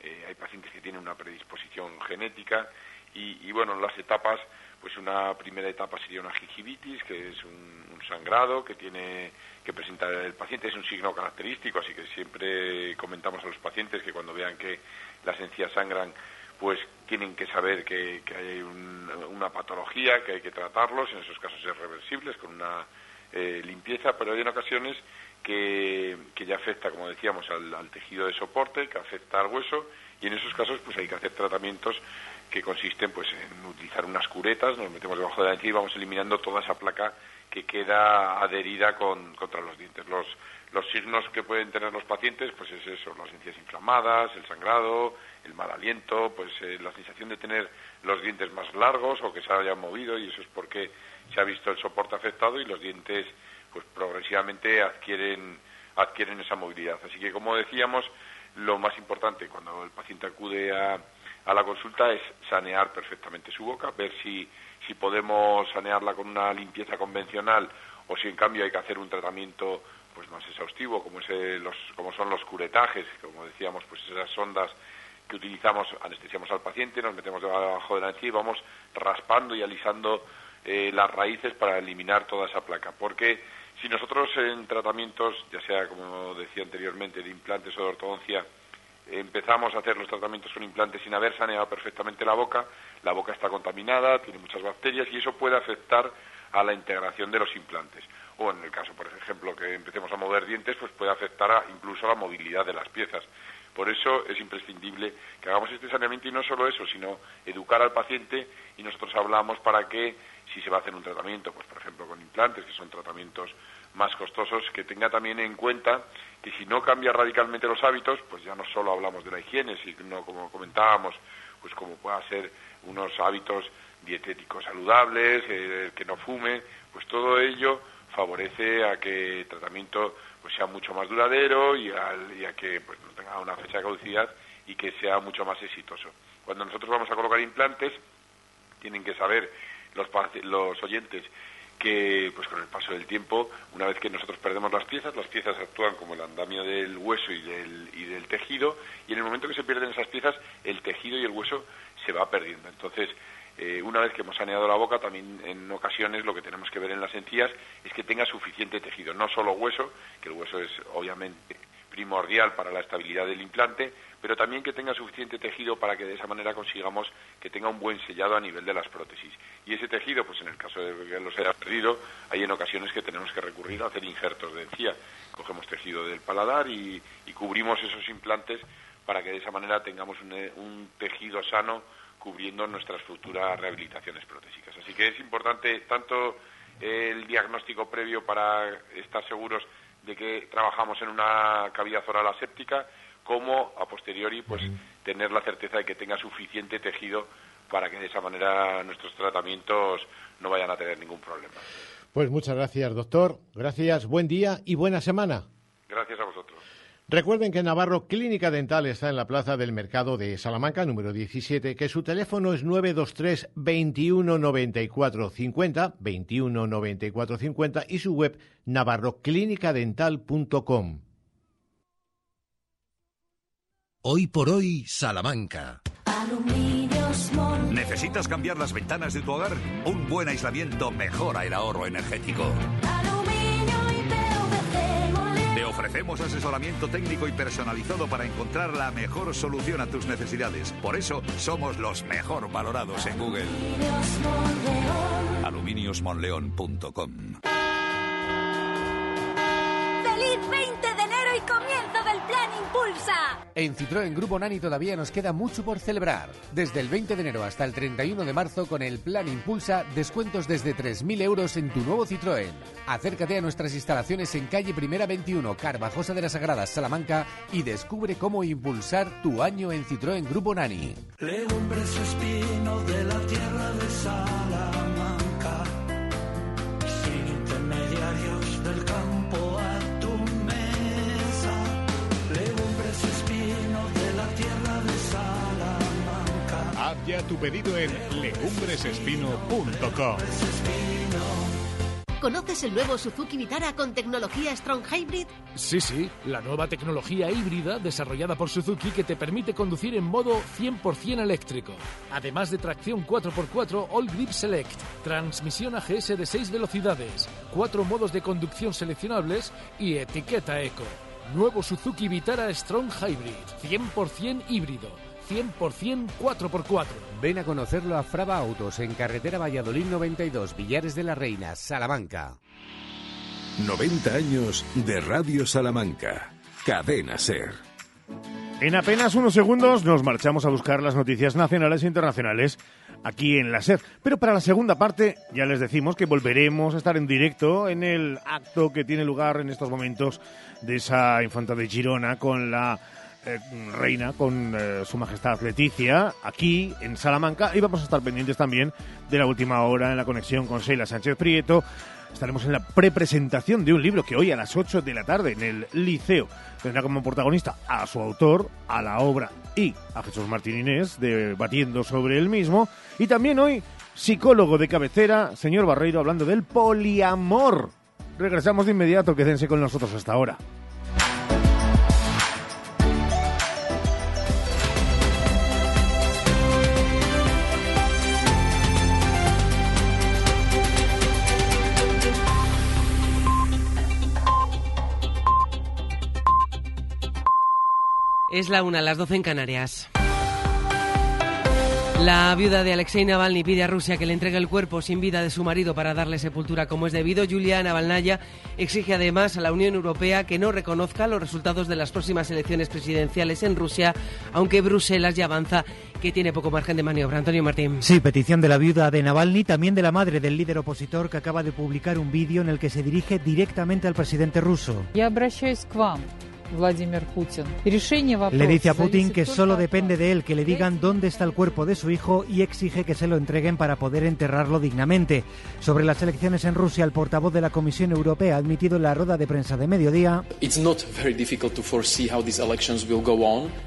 eh, hay pacientes que tienen una predisposición genética y, bueno, las etapas, pues una primera etapa sería una gingivitis, que es un, sangrado que tiene que presenta el paciente, es un signo característico, así que siempre comentamos a los pacientes que cuando vean que las encías sangran, pues tienen que saber que, hay una patología, que hay que tratarlos, en esos casos es reversibles con una eh, limpieza, pero hay en ocasiones que, ya afecta, como decíamos, al, tejido de soporte, que afecta al hueso, y en esos casos pues hay que hacer tratamientos que consisten pues en utilizar unas curetas, nos metemos debajo de la encía y vamos eliminando toda esa placa que queda adherida con, contra los dientes. Los, los signos que pueden tener los pacientes, pues es eso, las encías inflamadas, el sangrado, el mal aliento, pues eh, la sensación de tener los dientes más largos o que se hayan movido y eso es porque se ha visto el soporte afectado y los dientes pues progresivamente adquieren adquieren esa movilidad. Así que como decíamos, lo más importante cuando el paciente acude a, a la consulta es sanear perfectamente su boca, ver si, si podemos sanearla con una limpieza convencional o si en cambio hay que hacer un tratamiento pues más exhaustivo como, es los, como son los curetajes, como decíamos, pues esas sondas que utilizamos, anestesiamos al paciente, nos metemos debajo de la encía y vamos raspando y alisando eh, las raíces para eliminar toda esa placa. Porque si nosotros en tratamientos, ya sea como decía anteriormente, de implantes o de ortodoncia, empezamos a hacer los tratamientos con implantes sin haber saneado perfectamente la boca, la boca está contaminada, tiene muchas bacterias y eso puede afectar a la integración de los implantes. O en el caso, por ejemplo, que empecemos a mover dientes, pues puede afectar incluso a la movilidad de las piezas. Por eso es imprescindible que hagamos este saneamiento y no solo eso, sino educar al paciente y nosotros hablamos para que si se va a hacer un tratamiento, pues por ejemplo con implantes, que son tratamientos más costosos, que tenga también en cuenta que si no cambia radicalmente los hábitos, pues ya no solo hablamos de la higiene, sino como comentábamos, pues como pueda ser unos hábitos dietéticos saludables, eh, que no fume, pues todo ello favorece a que el tratamiento pues sea mucho más duradero y, a que pues, no tenga una fecha de caducidad y que sea mucho más exitoso. Cuando nosotros vamos a colocar implantes, tienen que saber los, los oyentes que pues con el paso del tiempo, una vez que nosotros perdemos las piezas, las piezas actúan como el andamio del hueso y del, y del tejido, y en el momento que se pierden esas piezas, el tejido y el hueso se va perdiendo. Entonces, eh, una vez que hemos saneado la boca, también en ocasiones lo que tenemos que ver en las encías es que tenga suficiente tejido, no solo hueso, que el hueso es obviamente primordial para la estabilidad del implante, pero también que tenga suficiente tejido para que de esa manera consigamos que tenga un buen sellado a nivel de las prótesis. Y ese tejido, pues en el caso de que los haya perdido, hay en ocasiones que tenemos que recurrir a hacer injertos de encía. Cogemos tejido del paladar y, cubrimos esos implantes para que de esa manera tengamos un tejido sano cubriendo nuestras futuras rehabilitaciones protésicas. Así que es importante tanto el diagnóstico previo para estar seguros de que trabajamos en una cavidad oral aséptica, como a posteriori pues tener la certeza de que tenga suficiente tejido para que de esa manera nuestros tratamientos no vayan a tener ningún problema. Pues muchas gracias, doctor. Gracias, buen día y buena semana. Gracias a vosotros. Recuerden que Navarro Clínica Dental está en la Plaza del Mercado de Salamanca, número 17, que su teléfono es 923 21 94 50, 21 94 50 y su web navarroclinicadental.com. Hoy por hoy, Salamanca. ¿Necesitas cambiar las ventanas de tu hogar? Un buen aislamiento mejora el ahorro energético. Ofrecemos asesoramiento técnico y personalizado para encontrar la mejor solución a tus necesidades. Por eso somos los mejor valorados en Google. Aluminiosmonleón.com ¡Feliz 20 y comienzo del Plan Impulsa! En Citroën Grupo Nani todavía nos queda mucho por celebrar. Desde el 20 de enero hasta el 31 de marzo con el Plan Impulsa, descuentos desde 3.000 euros en tu nuevo Citroën. Acércate a nuestras instalaciones en calle Primera 21, Carvajosa de las Sagradas, Salamanca y descubre cómo impulsar tu año en Citroën Grupo Nani. Legumbres espino de la tierra de Salamanca, ya tu pedido en legumbresespino.com. ¿Conoces el nuevo Suzuki Vitara con tecnología Strong Hybrid? Sí, sí, la nueva tecnología híbrida desarrollada por Suzuki que te permite conducir en modo 100% eléctrico. Además de tracción 4x4 All Grip Select, transmisión AGS de 6 velocidades, cuatro modos de conducción seleccionables y etiqueta eco. Nuevo Suzuki Vitara Strong Hybrid, 100% híbrido 100% 4x4. Ven a conocerlo a Fraba Autos en carretera Valladolid 92, Villares de la Reina, Salamanca. 90 años de Radio Salamanca. Cadena Ser. En apenas unos segundos nos marchamos a buscar las noticias nacionales e internacionales aquí en la SER. Pero para la segunda parte ya les decimos que volveremos a estar en directo en el acto que tiene lugar en estos momentos de esa infanta de Girona con la eh, reina, con eh, su majestad Leticia, aquí en Salamanca. Y vamos a estar pendientes también de la última hora en la conexión con Sheila Sánchez Prieto. Estaremos en la prepresentación de un libro que hoy a las 8 de la tarde en el Liceo tendrá como protagonista a su autor, a la obra y a Jesús Martín Inés debatiendo sobre el mismo. Y también hoy, psicólogo de cabecera, señor Barreiro, hablando del poliamor. Regresamos de inmediato, quédense con nosotros hasta ahora. Es la una, las doce en Canarias. La viuda de Alexei Navalny pide a Rusia que le entregue el cuerpo sin vida de su marido para darle sepultura como es debido. Julia Navalnaya exige además a la Unión Europea que no reconozca los resultados de las próximas elecciones presidenciales en Rusia, aunque Bruselas ya avanza que tiene poco margen de maniobra. Antonio Martín. Sí, petición de la viuda de Navalny, también de la madre del líder opositor que acaba de publicar un vídeo en el que se dirige directamente al presidente ruso. Vladimir Putin. Le dice a Putin que solo depende de él que le digan dónde está el cuerpo de su hijo y exige que se lo entreguen para poder enterrarlo dignamente. Sobre las elecciones en Rusia, el portavoz de la Comisión Europea ha admitido en la rueda de prensa de mediodía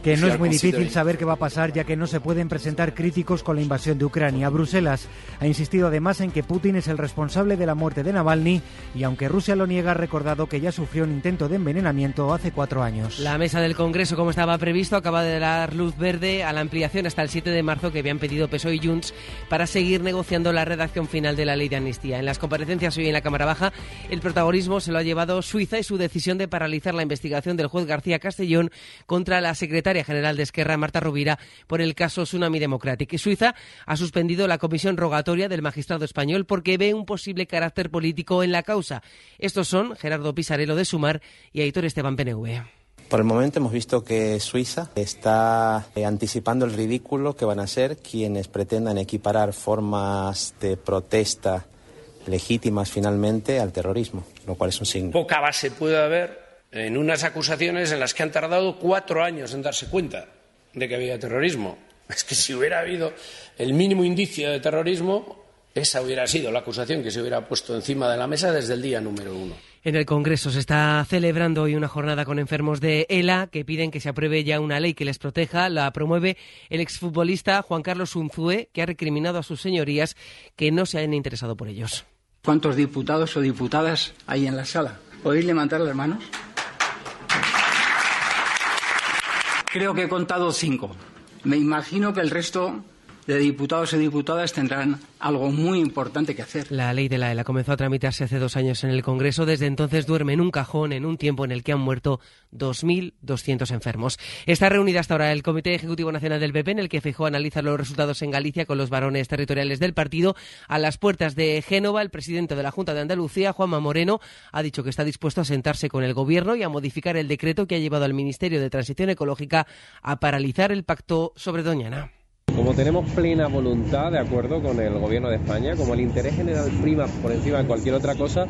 que no es muy difícil saber qué va a pasar ya que no se pueden presentar críticos con la invasión de Ucrania. Bruselas ha insistido además en que Putin es el responsable de la muerte de Navalny y aunque Rusia lo niega ha recordado que ya sufrió un intento de envenenamiento hace cuatro años. La mesa del Congreso, como estaba previsto, acaba de dar luz verde a la ampliación hasta el 7 de marzo que habían pedido PSOE y Junts para seguir negociando la redacción final de la ley de amnistía. En las comparecencias hoy en la Cámara Baja, el protagonismo se lo ha llevado Suiza y su decisión de paralizar la investigación del juez García Castellón contra la secretaria general de Esquerra, Marta Rubira, por el caso Tsunami Democratic. Suiza ha suspendido la comisión rogatoria del magistrado español porque ve un posible carácter político en la causa. Estos son Gerardo Pisarello de Sumar y Aitor Esteban PNV. Por el momento hemos visto que Suiza está eh, anticipando el ridículo que van a ser quienes pretendan equiparar formas de protesta legítimas finalmente al terrorismo, lo cual es un signo. Poca base puede haber en unas acusaciones en las que han tardado cuatro años en darse cuenta de que había terrorismo. Es que si hubiera habido el mínimo indicio de terrorismo, esa hubiera sido la acusación que se hubiera puesto encima de la mesa desde el día número uno. En el Congreso se está celebrando hoy una jornada con enfermos de ELA que piden que se apruebe ya una ley que les proteja. La promueve el exfutbolista Juan Carlos Unzue, que ha recriminado a sus señorías que no se hayan interesado por ellos. ¿Cuántos diputados o diputadas hay en la sala? ¿Podéis levantar las manos? Creo que he contado cinco. Me imagino que el resto de diputados y diputadas tendrán algo muy importante que hacer. La ley de la ELA comenzó a tramitarse hace dos años en el Congreso. Desde entonces duerme en un cajón en un tiempo en el que han muerto 2.200 enfermos. Está reunida hasta ahora el Comité Ejecutivo Nacional del PP, en el que Feijóo analiza los resultados en Galicia con los varones territoriales del partido. A las puertas de Génova, el presidente de la Junta de Andalucía, Juanma Moreno, ha dicho que está dispuesto a sentarse con el Gobierno y a modificar el decreto que ha llevado al Ministerio de Transición Ecológica a paralizar el pacto sobre Doñana. Como tenemos plena voluntad, de acuerdo con el Gobierno de España, como el interés general prima por encima de cualquier otra cosa,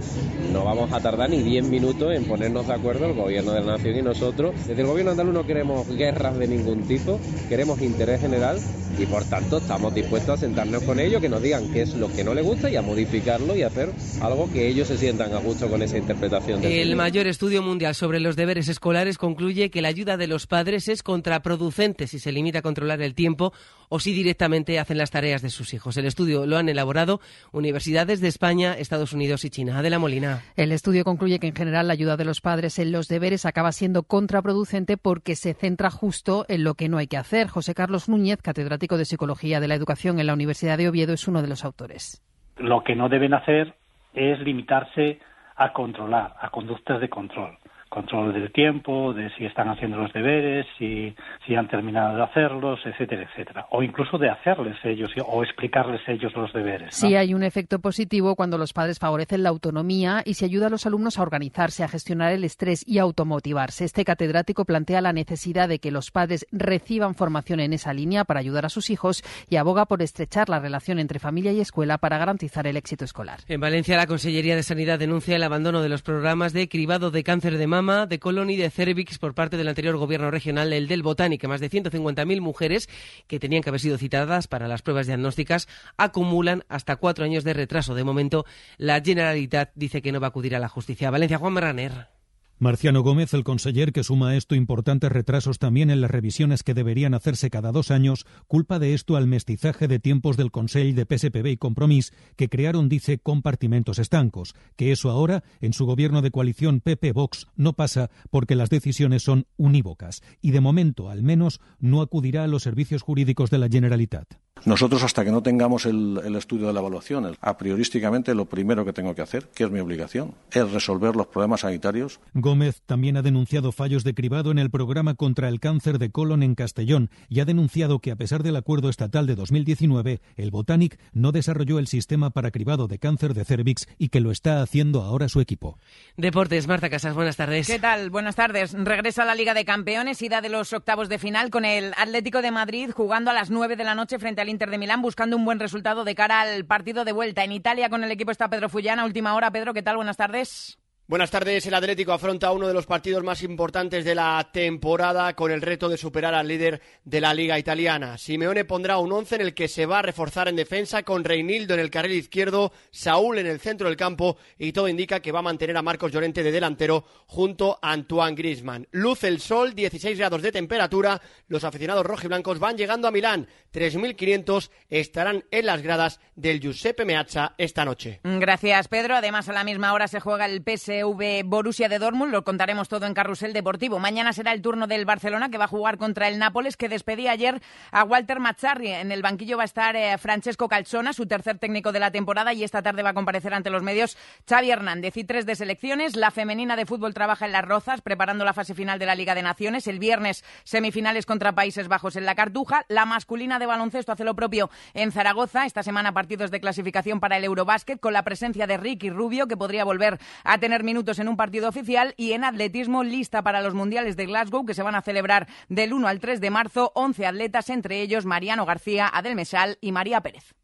no vamos a tardar ni 10 minutos en ponernos de acuerdo el Gobierno de la Nación y nosotros. Desde el Gobierno andaluz no queremos guerras de ningún tipo, queremos interés general y por tanto estamos dispuestos a sentarnos con ellos, que nos digan qué es lo que no les gusta y a modificarlo y hacer algo que ellos se sientan a gusto con esa interpretación. Del el mayor estudio mundial sobre los deberes escolares concluye que la ayuda de los padres es contraproducente si se limita a controlar el tiempo o si directamente hacen las tareas de sus hijos. El estudio lo han elaborado universidades de España, Estados Unidos y China. Adela Molina. El estudio concluye que en general la ayuda de los padres en los deberes acaba siendo contraproducente porque se centra justo en lo que no hay que hacer. José Carlos Núñez, catedrático de Psicología de la Educación en la Universidad de Oviedo, es uno de los autores. Lo que no deben hacer es limitarse a controlar, a conductas de control. Control del tiempo, de si están haciendo los deberes, si, si han terminado de hacerlos, etcétera, etcétera. O incluso de hacerles ellos o explicarles ellos los deberes. Sí, hay un efecto positivo cuando los padres favorecen la autonomía y se ayuda a los alumnos a organizarse, a gestionar el estrés y a automotivarse. Este catedrático plantea la necesidad de que los padres reciban formación en esa línea para ayudar a sus hijos y aboga por estrechar la relación entre familia y escuela para garantizar el éxito escolar. En Valencia, la Consellería de Sanidad denuncia el abandono de los programas de cribado de cáncer de mama, de colon y de cervix por parte del anterior gobierno regional, el del Botánico. Más de 150.000 mujeres que tenían que haber sido citadas para las pruebas diagnósticas acumulan hasta cuatro años de retraso. De momento, la Generalitat dice que no va a acudir a la justicia. Valencia, Juan Marraner. Marciano Gómez, el conseller que suma a esto importantes retrasos también en las revisiones que deberían hacerse cada dos años, culpa de esto al mestizaje de tiempos del Consell de PSPB y Compromís, que crearon, dice, compartimentos estancos, que eso ahora, en su gobierno de coalición PP-Vox, no pasa porque las decisiones son unívocas, y de momento, al menos, no acudirá a los servicios jurídicos de la Generalitat. Nosotros, hasta que no tengamos el, el, estudio de la evaluación, a priorísticamente lo primero que tengo que hacer, que es mi obligación, es resolver los problemas sanitarios. Gómez también ha denunciado fallos de cribado en el programa contra el cáncer de colon en Castellón y ha denunciado que, a pesar del acuerdo estatal de 2019, el Botanic no desarrolló el sistema para cribado de cáncer de cervix y que lo está haciendo ahora su equipo. Deportes, Marta Casas, buenas tardes. ¿Qué tal? Buenas tardes. Regresa a la Liga de Campeones, ida de los octavos de final con el Atlético de Madrid jugando a las 9 de la noche frente al Inter de Milán buscando un buen resultado de cara al partido de vuelta. En Italia con el equipo está Pedro Fullana. Última hora, Pedro, ¿qué tal? Buenas tardes. Buenas tardes. El Atlético afronta uno de los partidos más importantes de la temporada con el reto de superar al líder de la Liga Italiana. Simeone pondrá un once en el que se va a reforzar en defensa con Reinildo en el carril izquierdo, Saúl en el centro del campo y todo indica que va a mantener a Marcos Llorente de delantero junto a Antoine Griezmann. Luce el sol, 16 grados de temperatura. Los aficionados rojiblancos van llegando a Milán. 3.500 estarán en las gradas del Giuseppe Meazza esta noche. Gracias, Pedro. Además, a la misma hora se juega el PS PSV Borussia de Dortmund. Lo contaremos todo en Carrusel Deportivo. Mañana será el turno del Barcelona que va a jugar contra el Nápoles que despedía ayer a Walter Mazzarri. En el banquillo va a estar eh, Francesco Calzona, su tercer técnico de la temporada y esta tarde va a comparecer ante los medios Xavi Hernández y tres de selecciones. La femenina de fútbol trabaja en Las Rozas preparando la fase final de la Liga de Naciones. El viernes semifinales contra Países Bajos en la Cartuja. La masculina de baloncesto hace lo propio en Zaragoza. Esta semana partidos de clasificación para el Eurobásquet con la presencia de Ricky Rubio que podría volver a tener minutos en un partido oficial y en atletismo lista para los mundiales de Glasgow que se van a celebrar del 1 al 3 de marzo. 11 atletas, entre ellos Mariano García, Adel Mesal y María Pérez.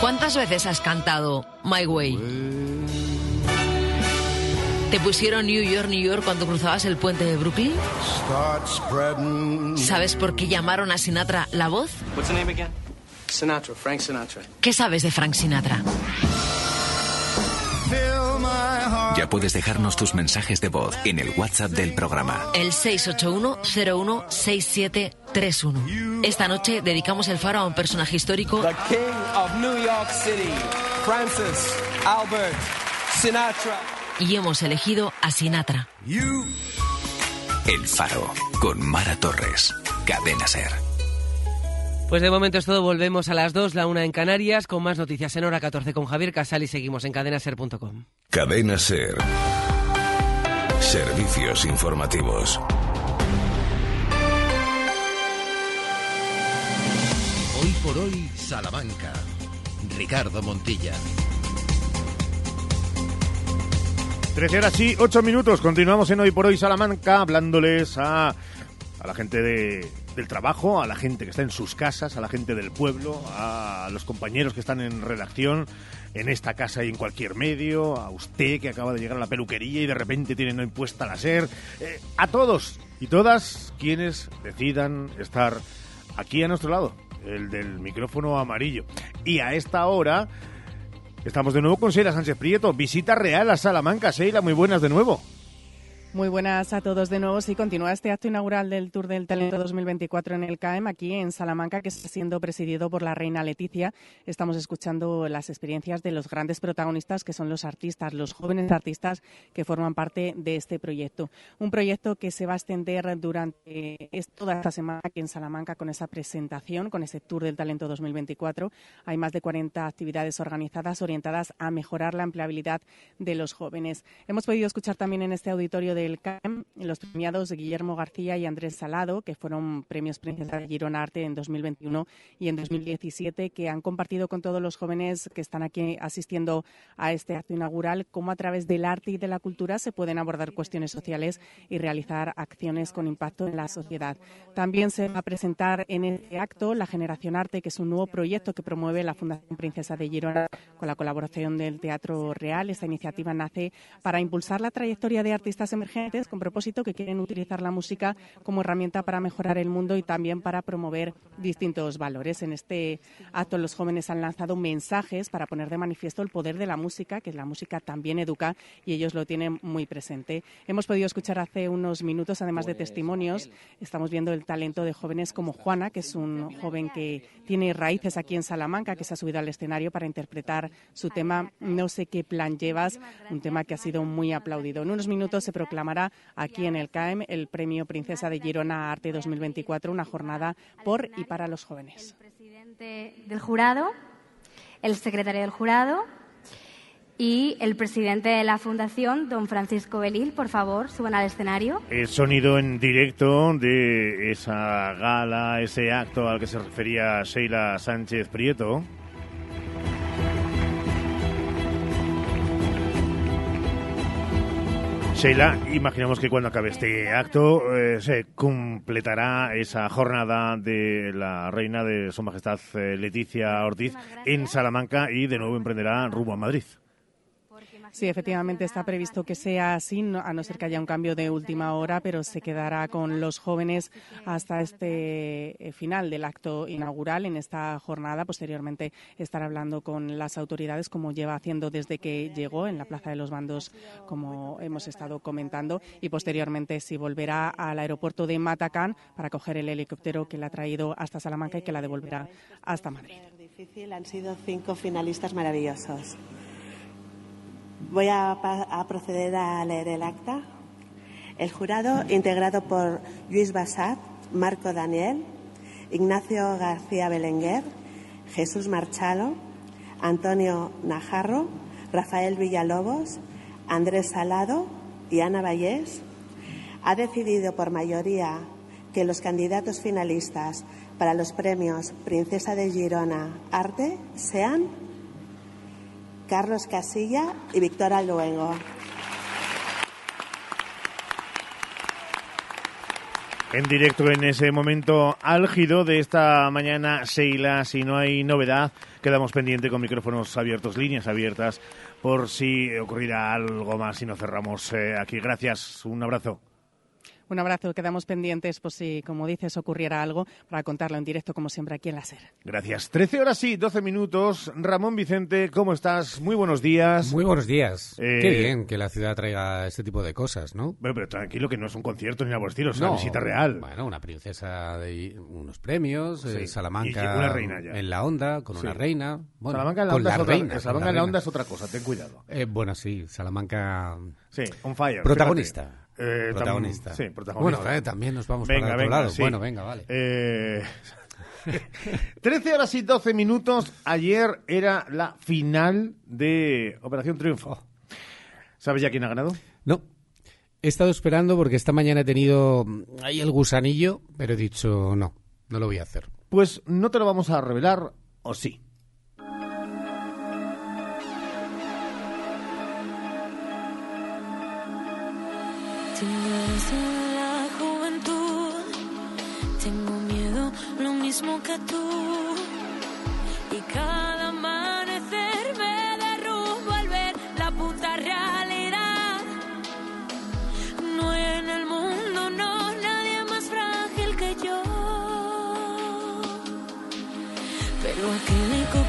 ¿Cuántas veces has cantado My Way? ¿Te pusieron New York, New York cuando cruzabas el puente de Brooklyn? ¿Sabes por qué llamaron a Sinatra la voz? What's the name again? Sinatra, Frank Sinatra. ¿Qué sabes de Frank Sinatra? Ya puedes dejarnos tus mensajes de voz en el WhatsApp del programa. El 681-016731. Esta noche dedicamos el faro a un personaje histórico. The King of New York City, Francis Albert Sinatra. Y hemos elegido a Sinatra. El faro con Mara Torres. Cadena Ser. Pues de momento es todo, volvemos a las 2, la 1 en Canarias, con más noticias en hora 14 con Javier Casal y seguimos en cadenaser.com. Cadena Ser. Servicios informativos. Hoy por hoy, Salamanca. Ricardo Montilla. 13 horas y 8 minutos. Continuamos en Hoy por Hoy Salamanca hablándoles a, a la gente de, del trabajo, a la gente que está en sus casas, a la gente del pueblo, a los compañeros que están en redacción, en esta casa y en cualquier medio, a usted que acaba de llegar a la peluquería y de repente tiene no impuesta la SER, eh, a todos y todas quienes decidan estar aquí a nuestro lado, el del micrófono amarillo. Y a esta hora estamos de nuevo con Sheila Sánchez Prieto, visita real a Salamanca. Sheila, muy buenas de nuevo. Muy buenas a todos de nuevo. Sí, continúa este acto inaugural del Tour del Talento 2024 en el CAEM, aquí en Salamanca, que está siendo presidido por la reina Leticia. Estamos escuchando las experiencias de los grandes protagonistas, que son los artistas, los jóvenes artistas que forman parte de este proyecto. Un proyecto que se va a extender durante toda esta semana aquí en Salamanca con esa presentación, con ese Tour del Talento 2024. Hay más de 40 actividades organizadas orientadas a mejorar la empleabilidad de los jóvenes. Hemos podido escuchar también en este auditorio de el CAM, los premiados Guillermo García y Andrés Salado, que fueron premios Princesa de Girona Arte en 2021 y en 2017, que han compartido con todos los jóvenes que están aquí asistiendo a este acto inaugural cómo a través del arte y de la cultura se pueden abordar cuestiones sociales y realizar acciones con impacto en la sociedad. También se va a presentar en este acto la Generación Arte, que es un nuevo proyecto que promueve la Fundación Princesa de Girona con la colaboración del Teatro Real. Esta iniciativa nace para impulsar la trayectoria de artistas emergentes con propósito que quieren utilizar la música como herramienta para mejorar el mundo y también para promover distintos valores. En este acto los jóvenes han lanzado mensajes para poner de manifiesto el poder de la música, que la música también educa y ellos lo tienen muy presente. Hemos podido escuchar hace unos minutos, además de pues, testimonios, estamos viendo el talento de jóvenes como Juana, que es un joven que tiene raíces aquí en Salamanca, que se ha subido al escenario para interpretar su tema No sé qué plan llevas, un tema que ha sido muy aplaudido. En unos minutos se proclama aquí en el CAEM el Premio Princesa de Girona Arte 2024, una jornada por y para los jóvenes. El presidente del jurado, el secretario del jurado y el presidente de la Fundación, don Francisco Belil, por favor, suban al escenario. El sonido en directo de esa gala, ese acto al que se refería Sheila Sánchez Prieto. Sheila, imaginamos que cuando acabe este acto eh, se completará esa jornada de la reina de Su Majestad eh, Leticia Ortiz en Salamanca y de nuevo emprenderá rumbo a Madrid. Sí, efectivamente está previsto que sea así, a no ser que haya un cambio de última hora, pero se quedará con los jóvenes hasta este eh, final del acto inaugural en esta jornada. Posteriormente estará hablando con las autoridades, como lleva haciendo desde que llegó en la Plaza de los Bandos, como hemos estado comentando, y posteriormente sí volverá al aeropuerto de Matacán para coger el helicóptero que la ha traído hasta Salamanca y que la devolverá hasta Madrid. Difícil, han sido cinco finalistas maravillosos. Voy a, proceder a leer el acta. El jurado, integrado por Luis Bassat, Marco Daniel, Ignacio García Belenguer, Jesús Marchalo, Antonio Najarro, Rafael Villalobos, Andrés Salado y Ana Vallés, ha decidido por mayoría que los candidatos finalistas para los premios Princesa de Girona Arte sean Carlos Casilla y Victoria Luengo. En directo en ese momento álgido de esta mañana, Sheila, si no hay novedad, quedamos pendiente con micrófonos abiertos, líneas abiertas, por si ocurrirá algo más y no cerramos eh, aquí. Gracias, un abrazo. Un abrazo, quedamos pendientes por si, como dices, ocurriera algo para contarlo en directo, como siempre, aquí en la SER. Gracias. 13 horas y 12 minutos. Ramón Vicente, ¿cómo estás? Muy buenos días. Muy buenos días. Eh, Qué bien que la ciudad traiga este tipo de cosas, ¿no? Bueno, pero tranquilo, que no es un concierto ni algo estilo, es una visita real. Bueno, una princesa de unos premios, eh, Salamanca en la onda, con una reina. Salamanca en la, onda, es otra, Salamanca en la onda es otra cosa, ten cuidado. Eh, bueno, sí, Salamanca... Sí, on fire. Protagonista. Eh, protagonista. Sí, protagonista. Bueno, eh, también nos vamos venga, para otro lado. Bueno, venga, vale. Eh... 13 horas y 12 minutos. Ayer era la final de Operación Triunfo. ¿Sabes ya quién ha ganado? No. He estado esperando porque esta mañana he tenido ahí el gusanillo, pero he dicho no, no lo voy a hacer. Pues no te lo vamos a revelar, o sí. Mismo que tú y cada amanecer me derrumbo al ver la puta realidad. No hay en el mundo no nadie más frágil que yo, pero aquel cuero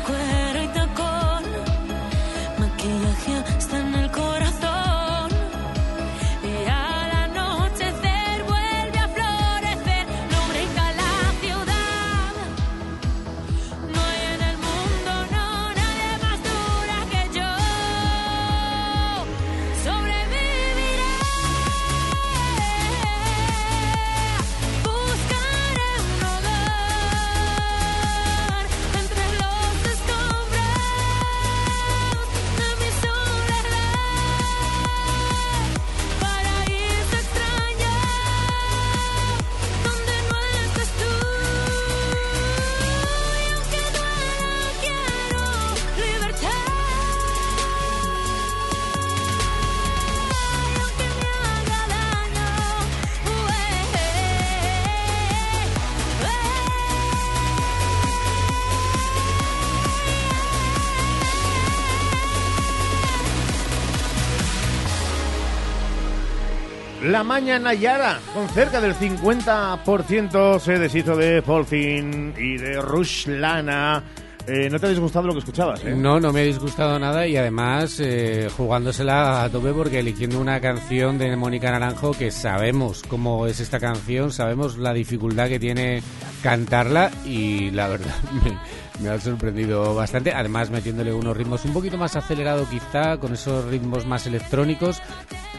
La Mañana Yara, con cerca del 50% se deshizo de Polfin y de Rushlana. Eh, ¿No te ha disgustado lo que escuchabas? Eh? No, no me ha disgustado nada y además eh, jugándosela a tope porque eligiendo una canción de Mónica Naranjo que sabemos cómo es esta canción, sabemos la dificultad que tiene cantarla y la verdad me, me ha sorprendido bastante. Además metiéndole unos ritmos un poquito más acelerados quizá, con esos ritmos más electrónicos.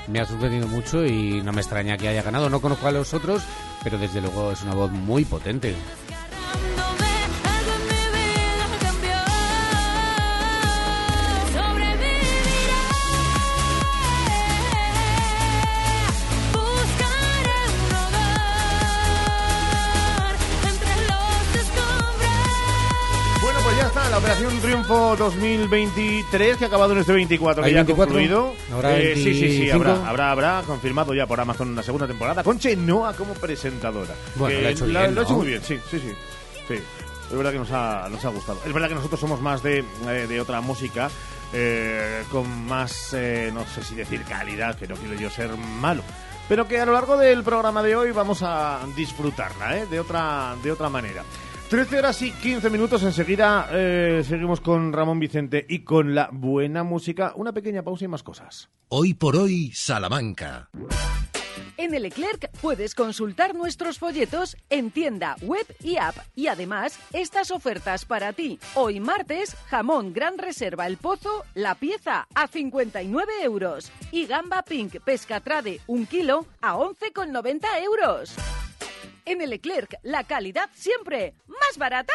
Me ha sorprendido mucho y no me extraña que haya ganado. No conozco a los otros, pero desde luego es una voz muy potente. Triunfo 2023 que ha acabado en este 24, que ¿Hay ya 24? ha concluido. ¿Habrá Eh, sí, sí, sí, 25? habrá, habrá, habrá confirmado ya por Amazon una segunda temporada con Chenoa como presentadora. Bueno, Que lo ha hecho la- bien, lo ha hecho muy bien, sí, sí, sí. sí. Es verdad que nos ha, nos ha gustado. Es verdad que nosotros somos más de, eh, de otra música, eh, con más, eh, no sé si decir calidad, que no quiero yo ser malo. Pero que a lo largo del programa de hoy vamos a disfrutarla, ¿eh? De otra, de otra manera. 13 horas y 15 minutos. Enseguida eh, seguimos con Ramón Vicente y con la buena música. Una pequeña pausa y más cosas. Hoy por hoy, Salamanca. En el Leclerc puedes consultar nuestros folletos en tienda, web y app. Y además, estas ofertas para ti. Hoy martes, jamón Gran Reserva El Pozo, la pieza a 59 euros. Y gamba pink pescatrade, un kilo a 11,90 euros. En el Leclerc, la calidad siempre más barata.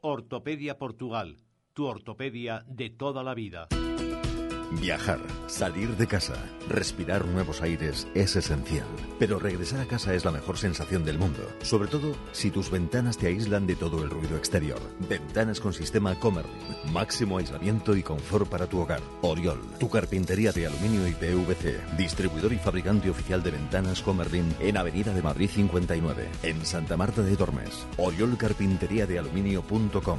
Ortopedia Portugal, tu ortopedia de toda la vida. Viajar, salir de casa, respirar nuevos aires es esencial. Pero regresar a casa es la mejor sensación del mundo, sobre todo si tus ventanas te aíslan de todo el ruido exterior. Ventanas con sistema Comerlin, máximo aislamiento y confort para tu hogar. Oriol, tu carpintería de aluminio y PVC, distribuidor y fabricante oficial de ventanas Comerlin en Avenida de Madrid 59, en Santa Marta de Tormes. oriolcarpinteriadealuminio.com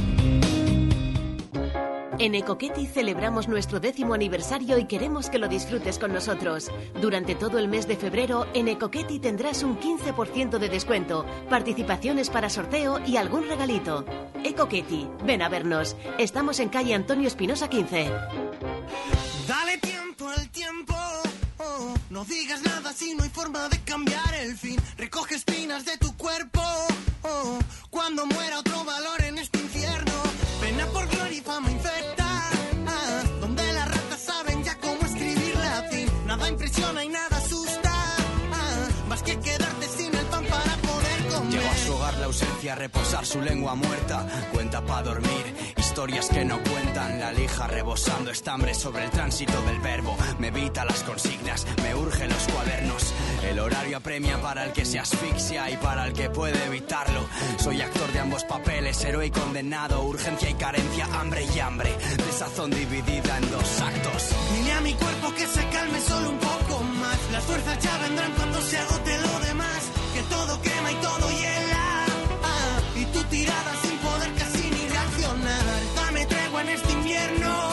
En Ecoqueti celebramos nuestro décimo aniversario y queremos que lo disfrutes con nosotros. Durante todo el mes de febrero, en Ecoqueti tendrás un 15% de descuento, participaciones para sorteo y algún regalito. Ecoqueti, ven a vernos. Estamos en calle Antonio Espinosa 15. Dale tiempo al tiempo. oh, no digas nada si no hay forma de cambiar el fin. Recoge espinas de tu cuerpo. oh, cuando muera otro valor en este por gloria y fama infecta. ah, donde las ratas saben ya cómo escribir latín. Nada impresiona y nada asusta. ah, más que quedarte sin el pan para poder comer. Llegó a su hogar la ausencia, a reposar su lengua muerta. Cuenta para dormir, historias que no cuentan. La lija rebosando estambre sobre el tránsito del verbo. Me evita las consignas, me urge los cuadernos. El horario apremia para el que se asfixia y para el que puede evitarlo. Soy actor de ambos papeles, héroe y condenado. Urgencia y carencia, hambre y hambre. Desazón dividida en dos actos. Dile a mi cuerpo que se calme solo un poco más. Las fuerzas ya vendrán cuando se agote lo demás. Que todo quema y todo hiela. Ah, y tu tirada invierno.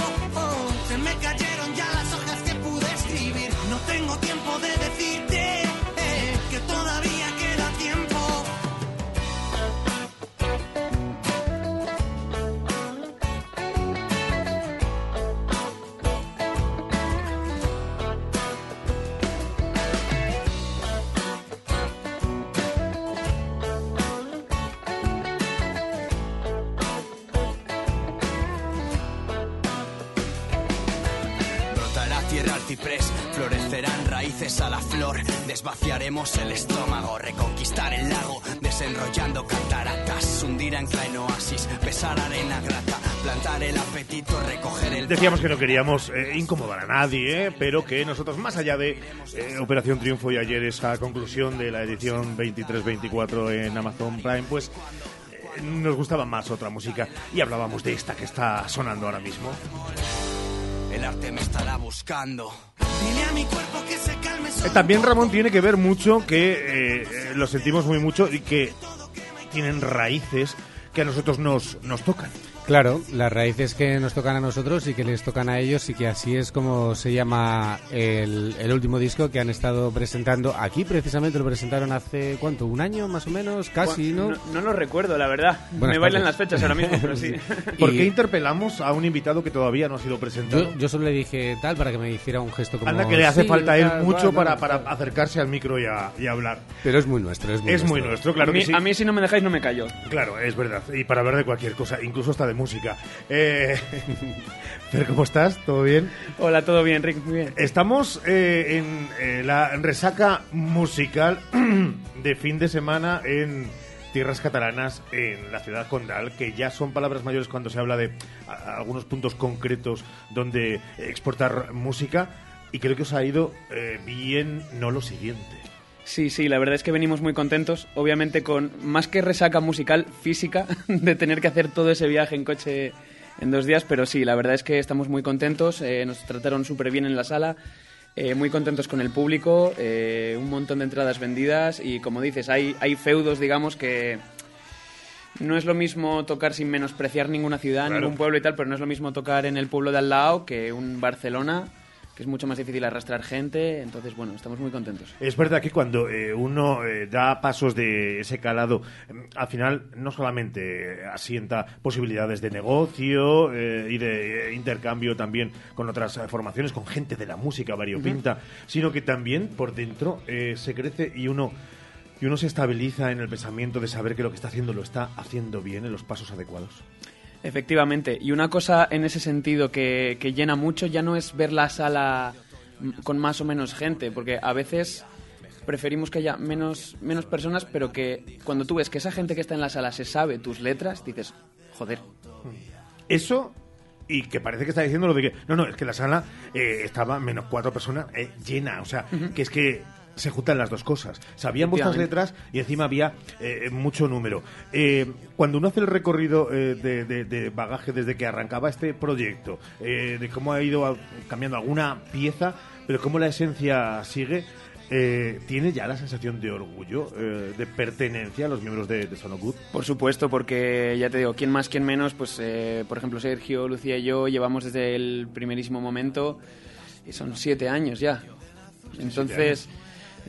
Raíces a la flor, desvaciaremos el estómago, reconquistar el lago, desenrollando cataratas, hundir ancla en oasis, pesar arena grata, plantar el apetito, recoger el... Decíamos que no queríamos eh, incomodar a nadie, eh, pero que nosotros, más allá de eh, Operación Triunfo y ayer esa conclusión de la edición 23-24 en Amazon Prime, pues eh, nos gustaba más otra música. Y hablábamos de esta que está sonando ahora mismo. El arte me estará buscando. Dile a mi cuerpo que se calme. Eh, También Ramón tiene que ver mucho que eh, eh, lo sentimos muy mucho y que tienen raíces que a nosotros nos, nos tocan. Claro, las raíces que nos tocan a nosotros y que les tocan a ellos y que así es como se llama el, el último disco que han estado presentando aquí. Precisamente lo presentaron hace, ¿cuánto? ¿Un año más o menos? Casi, ¿no? No, no lo recuerdo, la verdad. Buenas Me bailan tardes. las fechas ahora mismo, pero sí. ¿Por Y- qué interpelamos a un invitado que todavía no ha sido presentado? Yo, yo solo le dije tal para que me hiciera un gesto como... Anda que le hace "Sí, falta a él tal, mucho tal, para, tal". para acercarse al micro y a, y hablar. Pero es muy nuestro, es muy Es nuestro. muy nuestro, claro a, mí, que sí. a mí si no me dejáis no me callo. Claro, es verdad. Y para hablar de cualquier cosa, incluso hasta de música. Eh, Fer, ¿cómo estás? ¿Todo bien? Hola, todo bien, Rick, muy bien. Estamos eh, en eh, la resaca musical de fin de semana en tierras catalanas, en la ciudad condal, que ya son palabras mayores cuando se habla de a- algunos puntos concretos donde exportar música. Y creo que os ha ido eh, bien, no lo siguiente. Sí, sí, la verdad es que venimos muy contentos, obviamente con más que resaca musical, física, de tener que hacer todo ese viaje en coche en dos días, pero sí, la verdad es que estamos muy contentos, eh, nos trataron súper bien en la sala, eh, muy contentos con el público, eh, un montón de entradas vendidas y como dices, hay, hay feudos, digamos, que no es lo mismo tocar sin menospreciar ninguna ciudad, Claro. ningún pueblo y tal, pero no es lo mismo tocar en el pueblo de al lado que un Barcelona, que es mucho más difícil arrastrar gente, entonces bueno, estamos muy contentos. Es verdad que cuando eh, uno eh, da pasos de ese calado, mm, al final no solamente asienta posibilidades de negocio eh, y de eh, intercambio también con otras eh, formaciones, con gente de la música variopinta, sino que también por dentro eh, se crece y uno y uno se estabiliza en el pensamiento de saber que lo que está haciendo lo está haciendo bien en los pasos adecuados. Efectivamente, y una cosa en ese sentido que, que llena mucho ya no es ver la sala mm, con más o menos gente, porque a veces preferimos que haya menos, menos personas, pero que cuando tú ves que esa gente que está en la sala se sabe tus letras, dices, joder, Eso y que parece que está diciendo lo de que no, no, es que la sala eh, estaba menos cuatro personas eh, llena, o sea, que es que se juntan las dos cosas. Sabían vuestras letras y encima había eh, mucho número. Eh, cuando uno hace el recorrido eh, de, de- de bagaje desde que arrancaba este proyecto, eh, de cómo ha ido cambiando alguna pieza, pero cómo la esencia sigue, eh, ¿tiene ya la sensación de orgullo, eh, de pertenencia a los miembros de, de Sonogood? Por supuesto, porque ya te digo, quién más, quién menos, pues eh, por ejemplo Sergio, Lucía y yo llevamos desde el primerísimo momento y son siete años ya. Entonces,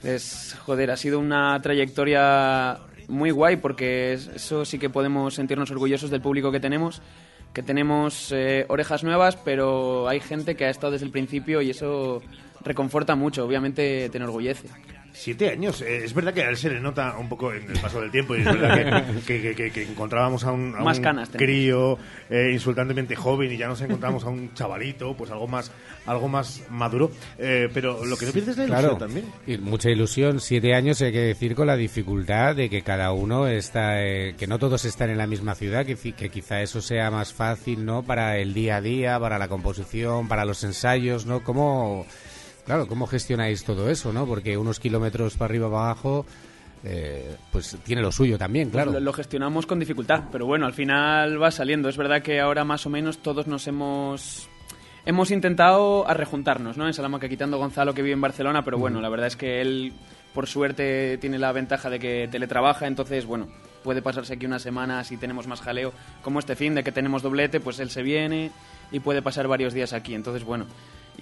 es, joder, ha sido una trayectoria muy guay porque es- eso sí que podemos sentirnos orgullosos del público que tenemos, que tenemos eh, orejas nuevas, pero hay gente que ha estado desde el principio y eso reconforta mucho, obviamente te enorgullece. Siete años. Eh, es verdad que a él se le nota un poco en el paso del tiempo y es verdad que, que- que- que- que encontrábamos a un, a Más un canas tenemos. crío eh, insultantemente joven y ya nos encontramos a un chavalito, pues algo más, algo más maduro. Eh, pero lo que no pierdes es la ilusión Claro, también. y mucha ilusión. Siete años hay que decir con la dificultad de que cada uno está, eh, que no todos están en la misma ciudad, que, fi- que quizá eso sea más fácil, ¿no? Para el día a día, para la composición, para los ensayos, ¿no? ¿Cómo, claro, cómo gestionáis todo eso, ¿no? Porque unos kilómetros para arriba, para abajo, eh, pues tiene lo suyo también, claro. Pues lo, lo gestionamos con dificultad, pero bueno, al final va saliendo. Es verdad que ahora más o menos todos nos hemos hemos intentado arrejuntarnos, ¿no? En Salamanca quitando a Gonzalo que vive en Barcelona, pero bueno, la verdad es que él por suerte tiene la ventaja de que teletrabaja, entonces bueno, puede pasarse aquí unas semanas si tenemos más jaleo, como este fin de que tenemos doblete, pues él se viene y puede pasar varios días aquí, entonces bueno.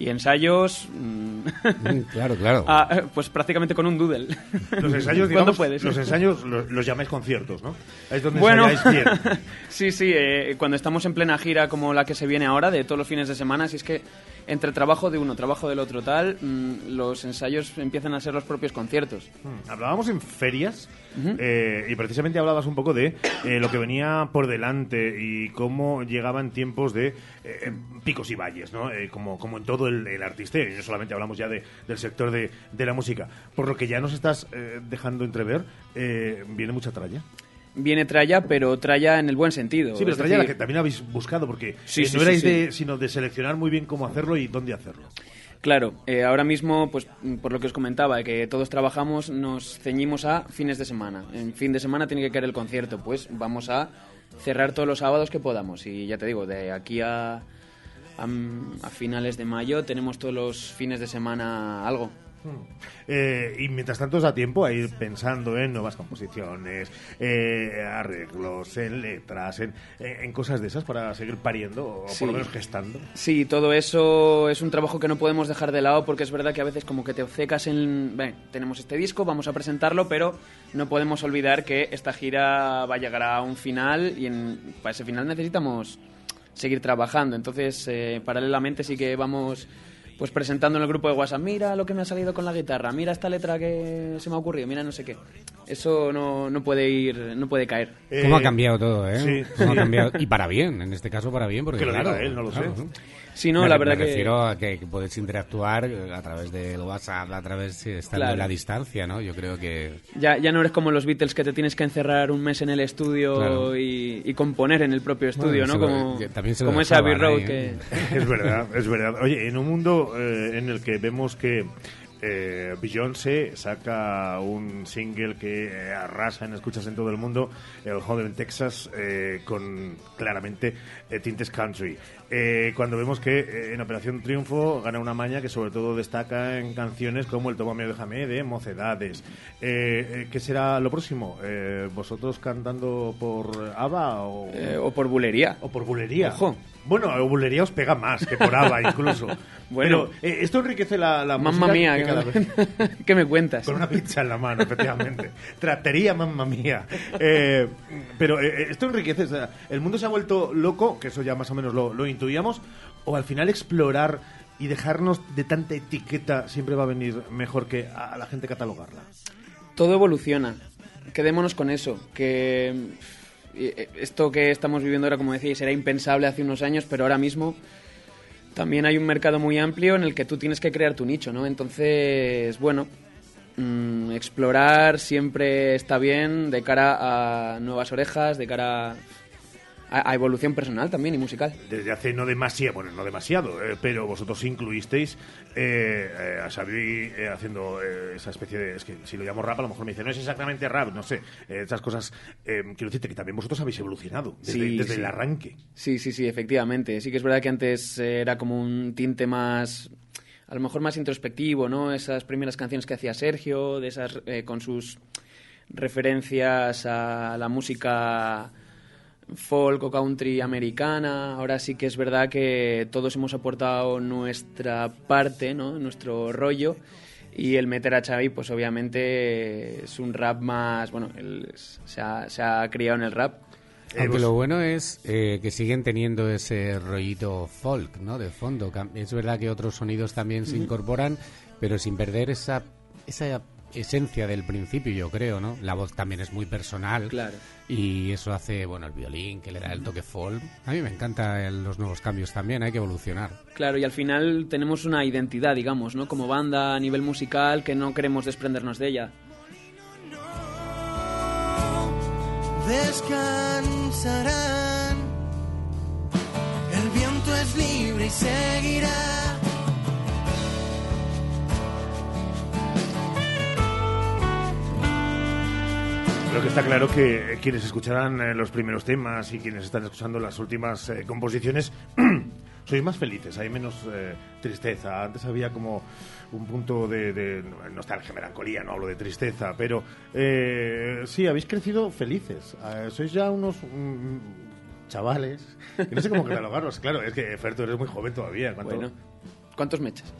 Y ensayos. mm, claro, claro. ah, pues prácticamente con un doodle. Los ensayos, ¿Cuándo digamos, puedes? los ensayos los, los llamáis conciertos, ¿no? Es donde Bueno, ensayáis bien. sí, sí, eh, cuando estamos en plena gira como la que se viene ahora, de todos los fines de semana, si es que entre trabajo de uno, trabajo del otro, tal, mm, los ensayos empiezan a ser los propios conciertos. Mm, Hablábamos en ferias eh, y precisamente hablabas un poco de eh, lo que venía por delante y cómo llegaban tiempos de eh, picos y valles, ¿no? Eh, como, como en todo el, el artista, y no solamente hablamos ya de- del sector de, de la música. Por lo que ya nos estás dejando entrever, eh, viene mucha tralla. Viene tralla, pero tralla en el buen sentido. Sí, pero tralla la que también habéis buscado, porque Sí, eh, sí, no erais sí. de, sino de seleccionar muy bien cómo hacerlo y dónde hacerlo. Claro, eh, ahora mismo, pues mm, por lo que os comentaba, que todos trabajamos, nos ceñimos a fines de semana. En fin de semana tiene que caer el concierto, pues vamos a cerrar todos los sábados que podamos. Y ya te digo, de aquí a, a, a finales de mayo tenemos todos los fines de semana algo. Eh, y mientras tanto os da tiempo a ir pensando en nuevas composiciones, eh, arreglos, en letras, en, en cosas de esas para seguir pariendo o Sí. por lo menos gestando. Sí, todo eso es un trabajo que no podemos dejar de lado porque es verdad que a veces como que te obcecas en... Ven, tenemos este disco, vamos a presentarlo, pero no podemos olvidar que esta gira va a llegar a un final y en, para ese final necesitamos seguir trabajando. Entonces, eh, paralelamente sí que vamos pues presentando en el grupo de WhatsApp, mira lo que me ha salido con la guitarra, mira esta letra que se me ha ocurrido, mira no sé qué. Eso no, no puede ir, no puede caer. ¿Cómo ha cambiado todo, eh? sí, ¿Cómo ha cambiado? Y para bien, en este caso para bien, porque Que lo claro, diga él, no lo claro, sé. Sí, no, Me la verdad me que- refiero a que, que puedes interactuar eh, a través del WhatsApp, a través de estando Claro. en la distancia, ¿no? Yo creo que Ya, ya no eres como los Beatles que te tienes que encerrar un mes en el estudio Claro. y, y componer en el propio estudio, Bueno, ¿no? Como, que también se lo como ese Abbey Road ahí, que... ¿eh? Es verdad, es verdad. Oye, en un mundo eh, en el que vemos que eh, Beyoncé saca un single que eh, arrasa en escuchas en todo el mundo, el Home in Texas, eh, con claramente tintes country. Eh, cuando vemos que eh, en Operación Triunfo gana una maña que sobre todo destaca en canciones como el Tómame o déjame de Mocedades. Eh, eh, ¿Qué será lo próximo? Eh, ¿Vosotros cantando por ABBA o, Eh, o por bulería. o por bulería? Ojo. Bueno, a bulería os pega más que por ABBA incluso. Bueno. Pero esto enriquece la, la Mamma música mía, que ¿qué cada me- vez- ¿Qué me cuentas? Con una pizza en la mano, efectivamente. Tratería, mamma mía. Pero esto enriquece. o sea, el mundo se ha vuelto loco, que eso ya más o menos lo, lo intuíamos, o al final explorar y dejarnos de tanta etiqueta siempre va a venir mejor que a la gente catalogarla. Todo evoluciona. Quedémonos con eso. Que eh, esto que estamos viviendo ahora, como decíais, era impensable hace unos años, pero ahora mismo también hay un mercado muy amplio en el que tú tienes que crear tu nicho, ¿no? Entonces, bueno, mm, explorar siempre está bien de cara a nuevas orejas, de cara a, a evolución personal también y musical. Desde hace no demasiado, bueno, no demasiado, eh, pero vosotros incluisteis eh, eh, a Xavi haciendo esa especie de... Es que si lo llamo rap, a lo mejor me dice, no es exactamente rap, no sé. esas cosas, quiero decirte que también vosotros habéis evolucionado desde, Sí, desde sí. el arranque. Sí, sí, sí, efectivamente. Sí que es verdad que antes era como un tinte más, a lo mejor más introspectivo, ¿no? Esas primeras canciones que hacía Sergio, de esas eh, con sus referencias a la música folk o country americana. Ahora sí que es verdad que todos hemos aportado nuestra parte, ¿no? Nuestro rollo. Y el meter a Xavi, pues obviamente es un rap más... Bueno, él se, ha, se ha criado en el rap. Aunque lo bueno es eh, que siguen teniendo ese rollito folk, ¿no? De fondo. Es verdad que otros sonidos también se incorporan, pero sin perder esa, esa esencia del principio, yo creo, ¿no? La voz también es muy personal. Claro. Y eso hace, bueno, el violín, que le da el toque folk. A mí me encantan los nuevos cambios también, hay que evolucionar. Claro, y al final tenemos una identidad, digamos, ¿no? Como banda a nivel musical que no queremos desprendernos de ella. descansarán. El viento es libre y seguirá. Que está claro que quienes escucharán eh, los primeros temas y quienes están escuchando las últimas eh, composiciones sois más felices, hay menos eh, tristeza. Antes había como un punto de, de nostalgia, melancolía, no hablo de tristeza, pero eh, sí, habéis crecido felices. Eh, sois ya unos mm, chavales, que no sé cómo catalogarlos. Claro, es que Fer, tú eres muy joven todavía. ¿Cuánto? Bueno, ¿cuántos me echas?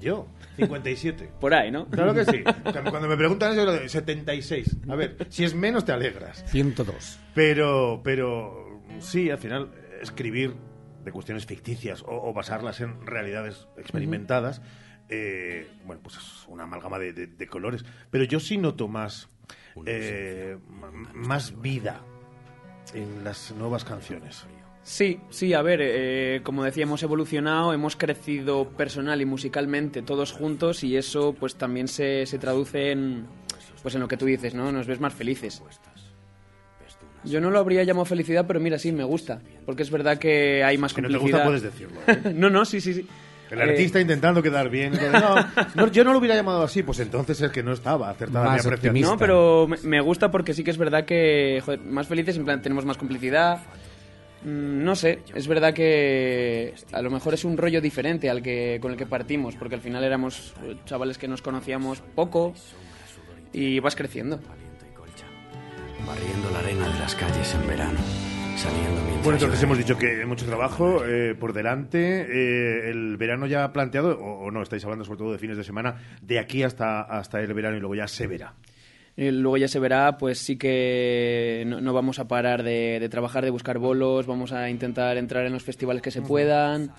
Yo, 57. Por ahí, ¿no? Claro que sí. Cuando me preguntan eso, yo digo, 76. A ver, si es menos te alegras. 102. Pero, pero sí, al final, escribir de cuestiones ficticias o, o basarlas en realidades experimentadas, eh, bueno, pues es una amalgama de, de- de colores. Pero yo sí noto más, eh, más vida en las nuevas canciones. Sí, sí, a ver, eh, como decía, hemos evolucionado, hemos crecido personal y musicalmente todos juntos y eso pues también se, se traduce en, pues en lo que tú dices, ¿no? Nos ves más felices. Yo no lo habría llamado felicidad, pero mira, sí, me gusta, porque es verdad que hay más Que no te complicidad. gusta puedes decirlo. ¿eh? no, no, sí, sí, sí. El Eh, artista intentando quedar bien. No, no, yo no lo hubiera llamado así, pues entonces es que no estaba acertada mi Más apreciación. No, pero me, me gusta porque sí que es verdad que joder, más felices, en plan, tenemos más complicidad. Mm, No sé, es verdad que a lo mejor es un rollo diferente al que con el que partimos, porque al final éramos eh, chavales que nos conocíamos poco y vas creciendo. Barriendo la arena de las calles en verano, saliendo mientras Bueno, entonces hemos dicho que mucho trabajo eh, por delante. eh, el verano ya planteado, o, o no, estáis hablando sobre todo de fines de semana, de aquí hasta, hasta el verano y luego ya se verá. Y luego ya se verá, pues sí que no, no vamos a parar de, de trabajar, de buscar bolos, vamos a intentar entrar en los festivales que se puedan.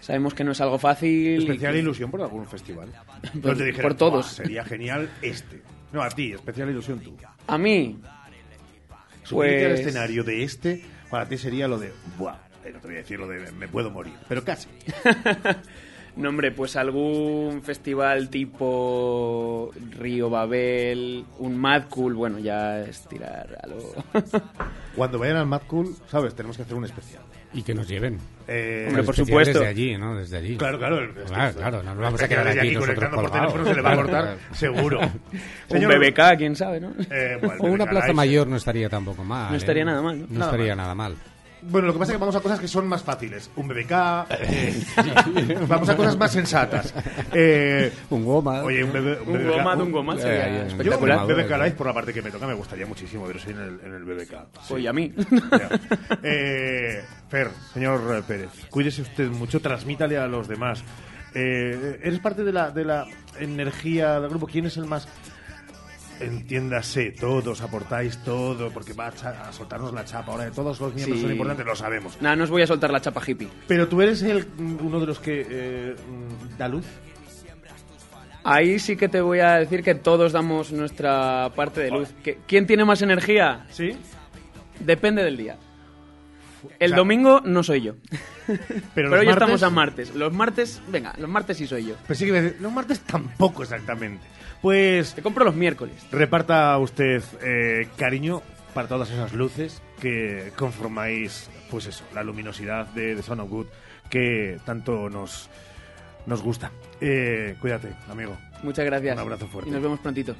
Sabemos que no es algo fácil. Especial y- ilusión por algún festival. Por- Donde dijeron, por todos. "Buah, Sería genial este. No, a ti, especial ilusión tú. A mí, Subirte al Pues- escenario de este, para ti sería lo de, buah, eh, no te voy a decir lo de me puedo morir, pero casi. No, hombre, pues algún festival tipo Río Babel, un Mad Cool, bueno, ya es tirar a lo... Cuando vayan al Mad Cool, ¿sabes? Tenemos que hacer un especial. Y que nos lleven. Eh, Hombre, por supuesto. Desde allí, ¿no? Desde allí. Claro, claro. el- Claro, claro, no nos vamos a quedar desde aquí aquí nosotros conectando por teléfono, se le va a cortar, seguro. un BBK, quién sabe, ¿no? Eh, bueno, O una plaza mayor no estaría tampoco mal. No ¿eh? estaría nada mal, ¿no? No Nada estaría mal. nada mal. Bueno, lo que pasa es que vamos a cosas que son más fáciles. Un BBK, eh, vamos a cosas más sensatas. Eh, Un goma. Oye, un, BB, Un goma de un goma sería eh, Yo, espectacular. BBK Live, por la parte que me toca, me gustaría muchísimo veros ahí en el, en el BBK. Sí. Oye, a mí. Eh, Fer, señor Pérez, cuídese usted mucho, transmítale a los demás. Eh, ¿Eres parte de la, de la energía del grupo? ¿Quién es el más...? Entiéndase, todos aportáis todo, porque va a, soltarnos la chapa. Ahora, todos los miembros Sí. son importantes, lo sabemos. Nada, no os voy a soltar la chapa hippie. Pero tú eres el, uno de los que eh, da luz. Ahí sí que te voy a decir que todos damos nuestra parte de luz. ¿Que- ¿Quién tiene más energía? ¿Sí? Depende del día. El domingo no soy yo. Pero, Pero hoy martes- estamos a martes. Los martes, venga, los martes sí soy yo. Pues sí que decir, los martes tampoco exactamente. Pues Te compro los miércoles. reparta usted eh, cariño para todas esas luces que conformáis, pues eso, la luminosidad de The Son of Good que tanto nos, nos gusta. Eh, cuídate, amigo. Muchas gracias. Un abrazo fuerte. Y nos vemos prontito.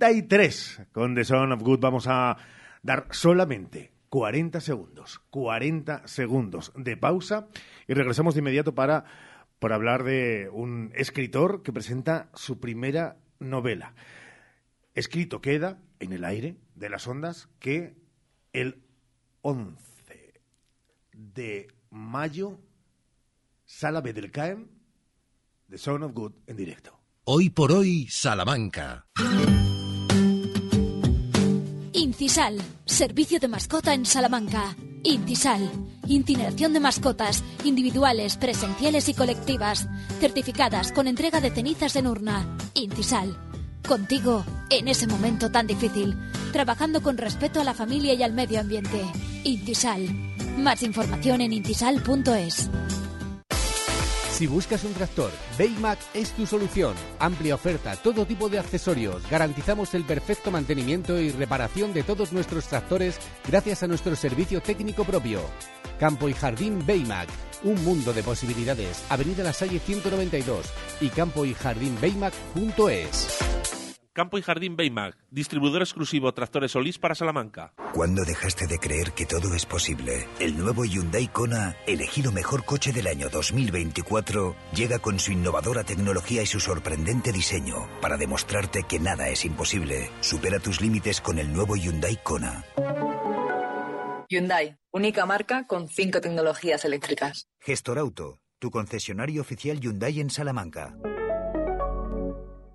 33 con The Son of Good vamos a dar solamente 40 segundos, 40 segundos de pausa y regresamos de inmediato para, para hablar de un escritor que presenta su primera novela. Escrito queda en el aire de las ondas que el 11 de mayo, Sala B del CAEM, The Son of Good en directo. Hoy por hoy, Salamanca. Incisal, servicio de mascota en Salamanca. Incisal, incineración de mascotas, individuales, presenciales y colectivas, certificadas con entrega de cenizas en urna. Incisal, contigo en ese momento tan difícil, trabajando con respeto a la familia y al medio ambiente. Incisal, más información en incisal.es. Si buscas un tractor, Baymac es tu solución. Amplia oferta, todo tipo de accesorios. Garantizamos el perfecto mantenimiento y reparación de todos nuestros tractores gracias a nuestro servicio técnico propio. Campo y Jardín Baymac. Un mundo de posibilidades. Avenida La Salle 192 y campo y jardín Campo y Jardín Baymac, distribuidor exclusivo Tractores Solís para Salamanca. ¿Cuándo dejaste de creer que todo es posible? El nuevo Hyundai Kona, elegido mejor coche del año 2024, llega con su innovadora tecnología y su sorprendente diseño para demostrarte que nada es imposible. Supera tus límites con el nuevo Hyundai Kona. Hyundai, única marca con cinco tecnologías eléctricas. Gestor Auto, tu concesionario oficial Hyundai en Salamanca.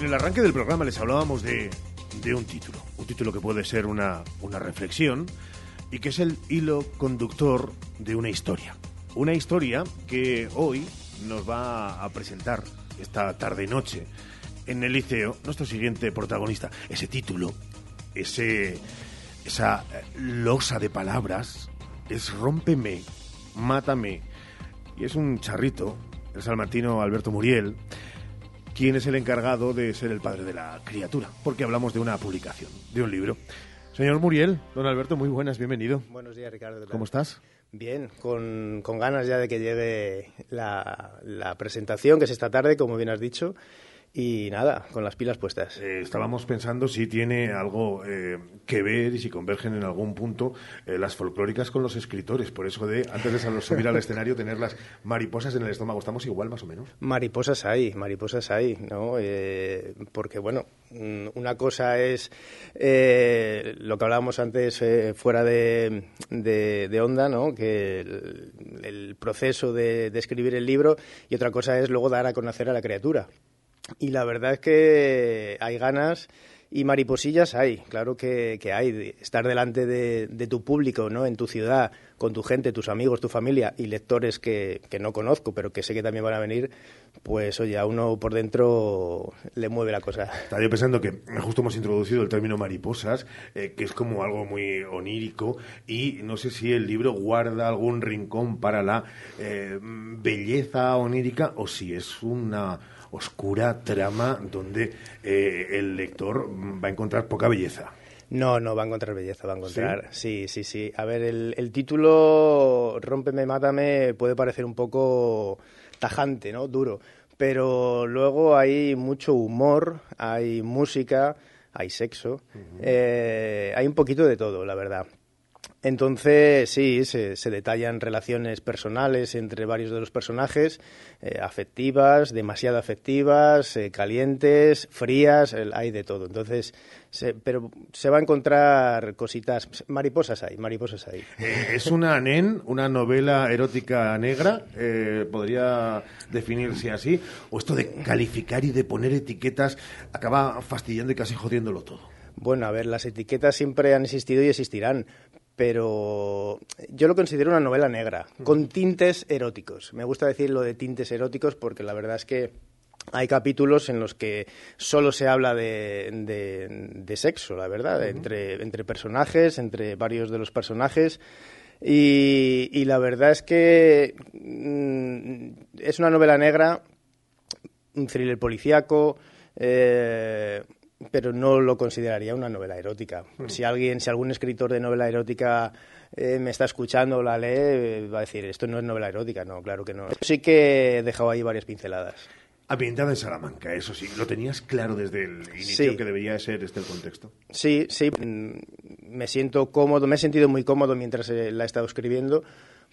En el arranque del programa les hablábamos de, un título, un título que puede ser una, una reflexión y que es el hilo conductor de una historia. Una historia que hoy nos va a presentar esta tarde-noche en el liceo nuestro siguiente protagonista. Ese título, ese, esa losa de palabras es Rómpeme, Mátame. Y es un charrito, el salmantino Alberto Muriel, quién es el encargado de ser el padre de la criatura, porque hablamos de una publicación, de un libro. Señor Muriel, don Alberto, muy buenas, bienvenido. Buenos días, Ricardo. ¿Cómo estás? Bien, con, con ganas ya de que llegue la, la presentación, que es esta tarde, como bien has dicho. Y nada, con las pilas puestas. Eh, estábamos pensando si tiene algo eh, que ver y si convergen en algún punto eh, las folclóricas con los escritores. Por eso de, antes de subir al escenario, tener las mariposas en el estómago. ¿Estamos igual, más o menos? Mariposas hay, mariposas hay, ¿no? Eh, porque, bueno, mm, una cosa es eh, lo que hablábamos antes eh, fuera de, de, de onda, ¿no? Que el, el proceso de, de escribir el libro y otra cosa es luego dar a conocer a la criatura. Y la verdad es que hay ganas y mariposillas hay, claro que, que hay. Estar delante de, de tu público, ¿no? En tu ciudad, con tu gente, tus amigos, tu familia y lectores que, que no conozco, pero que sé que también van a venir, pues oye, a uno por dentro le mueve la cosa. Estaba yo pensando que justo hemos introducido el término mariposas, eh, que es como algo muy onírico, y no sé si el libro guarda algún rincón para la eh, belleza onírica o si es una oscura trama donde eh, el lector va a encontrar poca belleza. No, no, va a encontrar belleza, va a encontrar. Sí, sí, sí. A ver, el, el título Rómpeme, mátame puede parecer un poco tajante, ¿no? Duro. Pero luego hay mucho humor, hay música, hay sexo, eh, hay un poquito de todo, la verdad. Entonces, sí, se, se detallan relaciones personales entre varios de los personajes, eh, afectivas, demasiado afectivas, eh, calientes, frías, el- hay de todo. Entonces, se- pero se va a encontrar cositas, mariposas hay, mariposas hay. Eh, ¿Es una NEN, una novela erótica negra? Eh, ¿Podría definirse así? ¿O esto de calificar y de poner etiquetas acaba fastidiando y casi jodiéndolo todo? Bueno, a ver, las etiquetas siempre han existido y existirán, pero yo lo considero una novela negra, con tintes eróticos. Me gusta decir lo de tintes eróticos porque la verdad es que hay capítulos en los que solo se habla de, de- de sexo, la verdad, entre, entre personajes, entre varios de los personajes. Y, y la verdad es que mm, es una novela negra, un thriller policíaco, eh, pero no lo consideraría una novela erótica. Mm. Si alguien, si algún escritor de novela erótica eh, me está escuchando o la lee, eh, va a decir, esto no es novela erótica. No, claro que no. Sí que he dejado ahí varias pinceladas. Ambientada en Salamanca, eso sí. ¿Lo tenías claro desde el inicio Sí. que debería ser este el contexto? Sí, sí, mm, me siento cómodo, me he sentido muy cómodo mientras eh, la he estado escribiendo,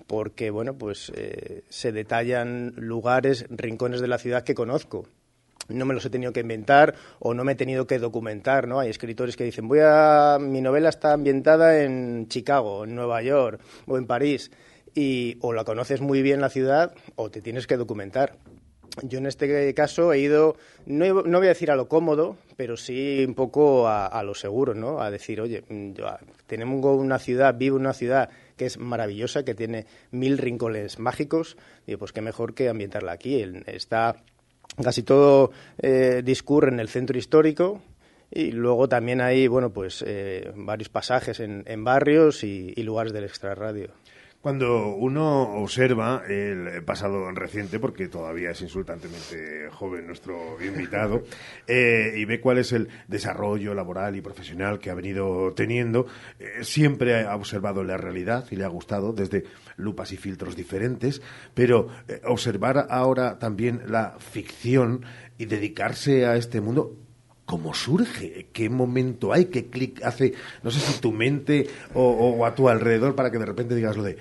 porque, bueno, pues eh, se detallan lugares, rincones de la ciudad que conozco. No me los he tenido que inventar o no me he tenido que documentar, ¿no? Hay escritores que dicen, voy a... mi novela está ambientada en Chicago, en Nueva York o en París, y o la conoces muy bien la ciudad o te tienes que documentar. yo en este caso he ido, no, no, voy a decir a lo cómodo, pero sí un poco a, a lo seguro, ¿no? A decir, oye, mm, tenemos una ciudad, vivo una ciudad que es maravillosa, que tiene mil rincones mágicos, y pues qué mejor que ambientarla aquí. Está casi todo eh, discurre en el centro histórico, y luego también hay, bueno, pues eh, varios pasajes en, en barrios y, y, lugares del extrarradio. Cuando uno observa el pasado reciente, porque todavía es insultantemente joven nuestro invitado, eh, y ve cuál es el desarrollo laboral y profesional que ha venido teniendo, eh, siempre ha observado la realidad y le ha gustado desde lupas y filtros diferentes, pero eh, observar ahora también la ficción y dedicarse a este mundo cómo surge, qué momento hay, qué clic hace, no sé si tu mente o, a tu alrededor para que de repente digas lo de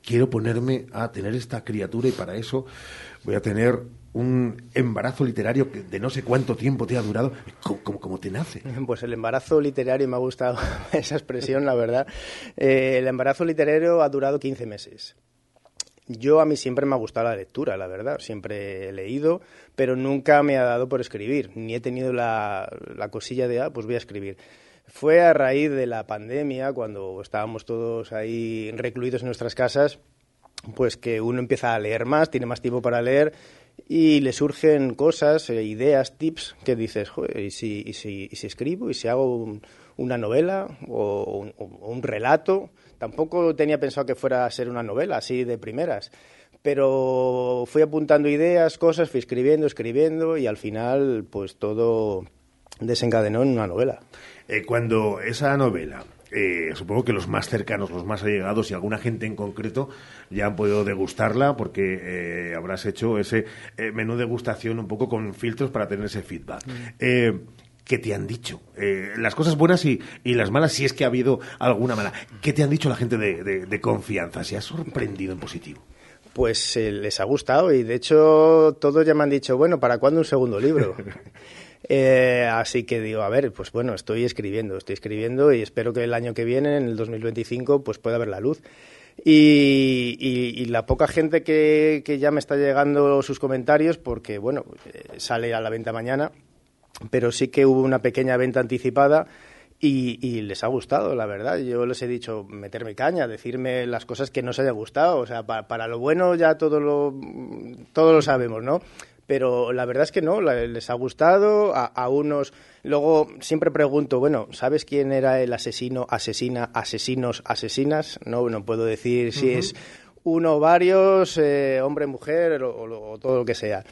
quiero ponerme a tener esta criatura y para eso voy a tener un embarazo literario que de no sé cuánto tiempo te ha durado. ¿Cómo, cómo, te nace? Pues el embarazo literario, me ha gustado esa expresión, la verdad. Eh, el embarazo literario ha durado 15 meses. Yo a mí siempre me ha gustado la lectura, la verdad. Siempre he leído, pero nunca me ha dado por escribir. Ni he tenido la, la cosilla de, ah, pues voy a escribir. Fue a raíz de la pandemia, cuando estábamos todos ahí recluidos en nuestras casas, pues que uno empieza a leer más, tiene más tiempo para leer y le surgen cosas, eh, ideas, tips que dices, Joder, ¿y si, escribo? ¿Y si hago una novela o un relato? Tampoco tenía pensado que fuera a ser una novela así de primeras, pero fui apuntando ideas, cosas, fui escribiendo, escribiendo y al final pues todo desencadenó en una novela. Eh, cuando esa novela eh, supongo que los más cercanos, los más allegados y alguna gente en concreto ya han podido degustarla porque eh, habrás hecho ese eh, menú degustación un poco con filtros para tener ese feedback. Mm. ¿Qué te han dicho? Eh, las cosas buenas y, y, las malas, si es que ha habido alguna mala. ¿Qué te han dicho la gente de, de, de confianza? ¿Se ha sorprendido en positivo? Pues eh, les ha gustado y de hecho todos ya me han dicho, bueno, ¿para cuándo un segundo libro? eh, así que digo, a ver, pues bueno, estoy escribiendo, estoy escribiendo y espero que el año que viene, en el 2025, pues pueda ver la luz. Y, y, y, la poca gente que, que, ya me está llegando sus comentarios, porque bueno, eh, sale a la venta mañana, pero sí que hubo una pequeña venta anticipada y, y, les ha gustado, la verdad. Yo les he dicho meterme caña, decirme las cosas que no os haya gustado. O sea, para, para lo bueno ya todo lo, todo lo sabemos, ¿no? Pero la verdad es que no, les ha gustado. A, a, unos. Luego siempre pregunto, bueno, ¿sabes quién era el asesino, asesina, asesinos, asesinas? No, no puedo decir si uh -huh. es uno o varios, eh, hombre, mujer o, o, o todo lo que sea.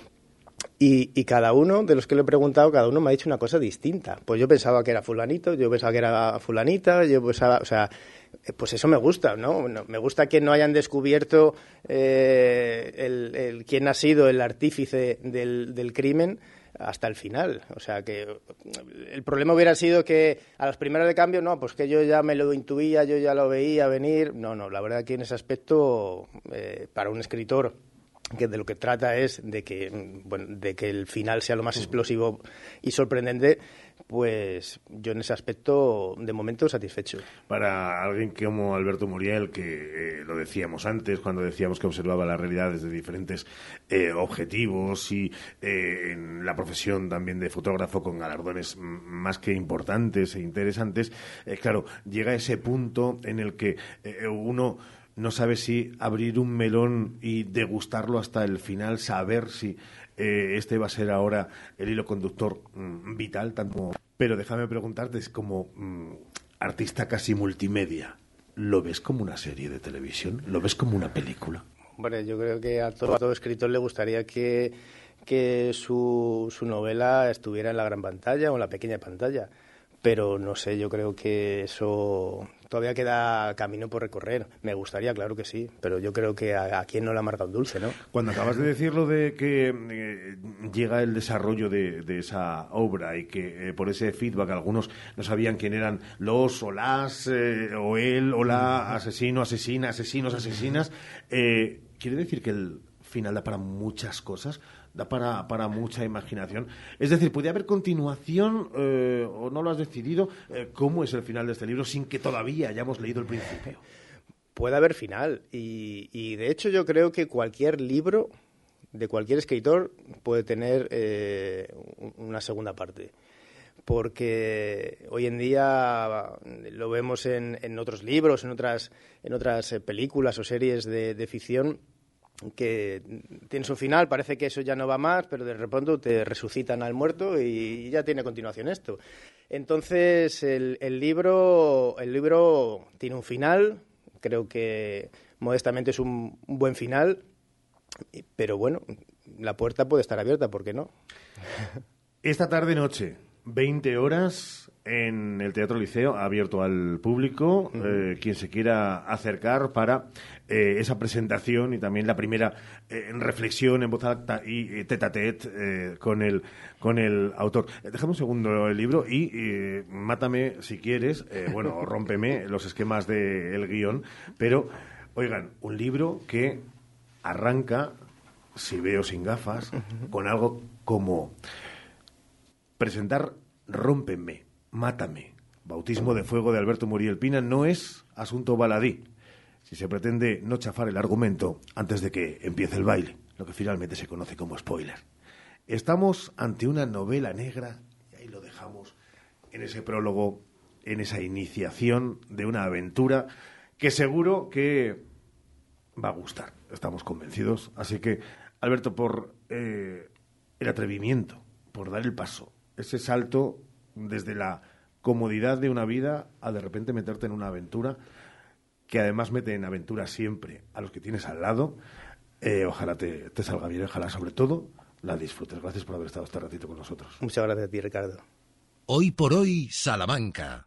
Y, y, cada uno de los que le he preguntado, cada uno me ha dicho una cosa distinta. Pues yo pensaba que era fulanito, yo pensaba que era fulanita, yo pensaba, o sea, pues eso me gusta, ¿no? Me gusta que no hayan descubierto eh, el, el, quién ha sido el artífice del, del crimen hasta el final. O sea, que el problema hubiera sido que a las primeras de cambio, no, pues que yo ya me lo intuía, yo ya lo veía venir. No, no, la verdad que en ese aspecto, eh, para un escritor que de lo que trata es de que, bueno, de que el final sea lo más explosivo y sorprendente, pues yo en ese aspecto de momento satisfecho. Para alguien como Alberto Muriel, que eh, lo decíamos antes, cuando decíamos que observaba la realidad desde diferentes eh, objetivos y eh, en la profesión también de fotógrafo con galardones más que importantes e interesantes, eh, claro, llega ese punto en el que eh, uno no sabe si abrir un melón y degustarlo hasta el final, saber si eh, este va a ser ahora el hilo conductor mmm, vital. Pero déjame preguntarte, es como mmm, artista casi multimedia, ¿lo ves como una serie de televisión? ¿Lo ves como una película? Bueno, yo creo que a todo, a todo escritor le gustaría que, que su, su novela estuviera en la gran pantalla o en la pequeña pantalla pero no sé, yo creo que eso todavía queda camino por recorrer. Me gustaría, claro que sí, pero yo creo que a, a quien no le ha marcado dulce, ¿no? Cuando acabas de decirlo de que eh, llega el desarrollo de, esa obra y que eh, por ese feedback algunos no sabían quién eran los o las, eh, o él o la, asesino, asesina, asesinos, asesinas, ¿quiere decir que el final da para muchas cosas? Da para, para mucha imaginación. Es decir, ¿puede haber continuación eh, o no lo has decidido? Eh, ¿Cómo es el final de este libro sin que todavía hayamos leído el principio? Puede haber final y, y de hecho yo creo que cualquier libro de cualquier escritor puede tener eh, una segunda parte porque hoy en día lo vemos en, en otros libros, en otras, en otras películas o series de ficción, que tiene su final, parece que eso ya no va más, pero de repente te resucitan al muerto y ya tiene continuación esto. Entonces, el, libro, el libro tiene un final, creo que modestamente es un, un buen final, pero bueno, la puerta puede estar abierta, ¿por qué no? Esta tarde-noche, 20 horas en el Teatro Liceo, abierto al público, eh, quien se quiera acercar para eh, esa presentación y también la primera eh, reflexión en voz alta y tete a tete con, el, con el autor. Dejamos un segundo el libro y mátame si quieres, bueno, rómpeme los esquemas del guion, pero, oigan, un libro que arranca, si veo sin gafas, con algo como presentar Rómpeme, Mátame, Bautismo de Fuego de Alberto Muriel Pina no es asunto baladí, si se pretende no chafar el argumento antes de que empiece el baile, lo que finalmente se conoce como spoiler. Estamos ante una novela negra, y ahí lo dejamos, en ese prólogo, en esa iniciación de una aventura que seguro que va a gustar, estamos convencidos. Así que, Alberto, por eh, el atrevimiento, por dar el paso, ese salto desde la comodidad de una vida a de repente meterte en una aventura que además mete en aventura siempre a los que tienes al lado. Eh, ojalá te, te salga bien, ojalá sobre todo la disfrutes. Gracias por haber estado este ratito con nosotros. Muchas gracias a ti, Ricardo. Hoy por hoy, Salamanca.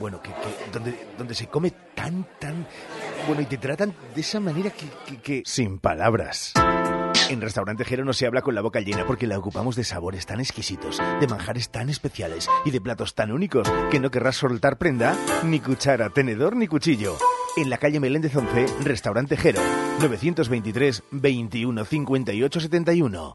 bueno, que, que donde, donde se come tan, tan... Bueno, y te tratan de esa manera que... que, que... Sin palabras. En Restaurante Jero no se habla con la boca llena porque la ocupamos de sabores tan exquisitos, de manjares tan especiales y de platos tan únicos que no querrás soltar prenda, ni cuchara, tenedor ni cuchillo. En la calle Meléndez 11, Restaurante Jero, 923 21 58 71.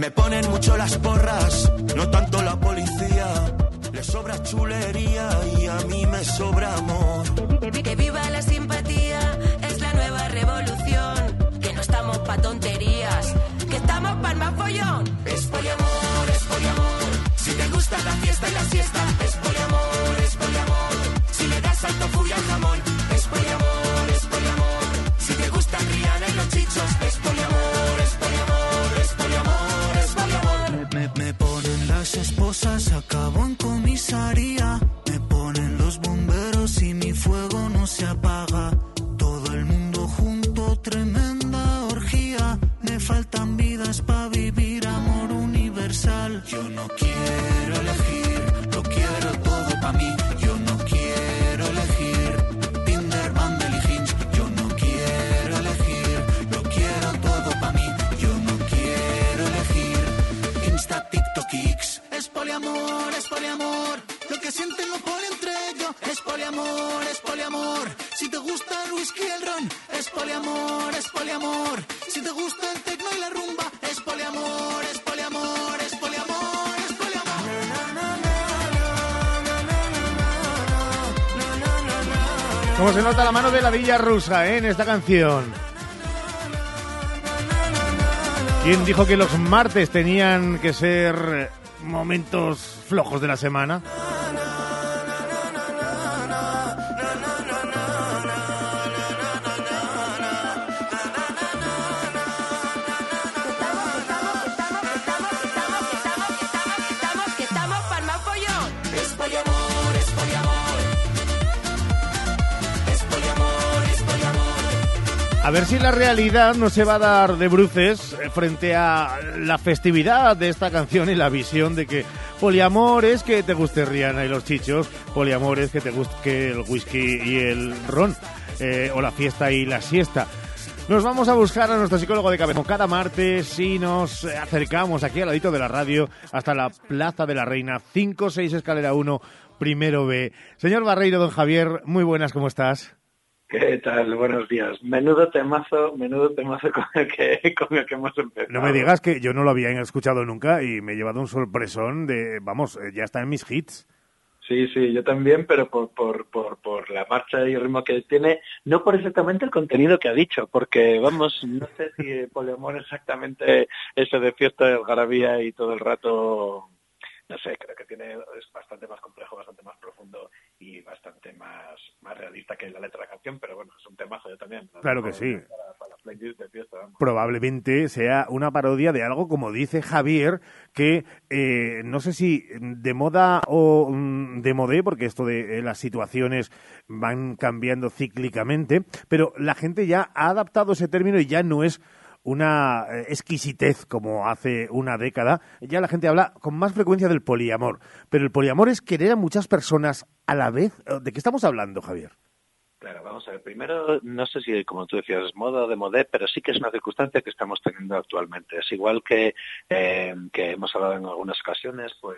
Me ponen mucho las porras, no tanto la policía. Le sobra chulería y a mí me sobra nota la mano de la Villa Rusa ¿eh? en esta canción. ¿Quién dijo que los martes tenían que ser momentos flojos de la semana? A ver si la realidad no se va a dar de bruces eh, frente a la festividad de esta canción y la visión de que poliamor es que te guste Rihanna y los chichos, poliamor es que te guste el whisky y el ron, eh, o la fiesta y la siesta. Nos vamos a buscar a nuestro psicólogo de cabeza cada martes y nos acercamos aquí al ladito de la radio hasta la Plaza de la Reina, 5-6 escalera 1, primero B. Señor Barreiro, don Javier, muy buenas, ¿cómo estás? ¿Qué tal? Buenos días. Menudo temazo, menudo temazo con el que, con el que hemos empezado. No me digas que yo no lo había escuchado nunca y me he llevado un sorpresón de, vamos, eh, ya está en mis hits. Sí, sí, yo también, pero por, por, por, por la marcha y el ritmo que tiene, no por exactamente el contenido que ha dicho, porque, vamos, no sé si Poliamor exactamente eso de fiesta de algarabía y todo el rato no sé, creo que tiene es bastante más complejo, bastante más profundo y bastante más, más realista que la letra de la canción, pero bueno, es un temazo yo también. Claro que sí. Para, para la playlist de fiesta, vamos. Probablemente sea una parodia de algo, como dice Javier, que eh, no sé si de moda o mm, de modé, porque esto de eh, las situaciones van cambiando cíclicamente, pero la gente ya ha adaptado ese término y ya no es una eh, exquisitez como hace una década, ya la gente habla con más frecuencia del poliamor. Pero el poliamor es querer a muchas personas a la vez. ¿De qué estamos hablando, Javier? Claro, vamos a ver. Primero, no sé si, como tú decías, es moda de modé, pero sí que es una circunstancia que estamos teniendo actualmente. Es igual que, eh, que hemos hablado en algunas ocasiones, pues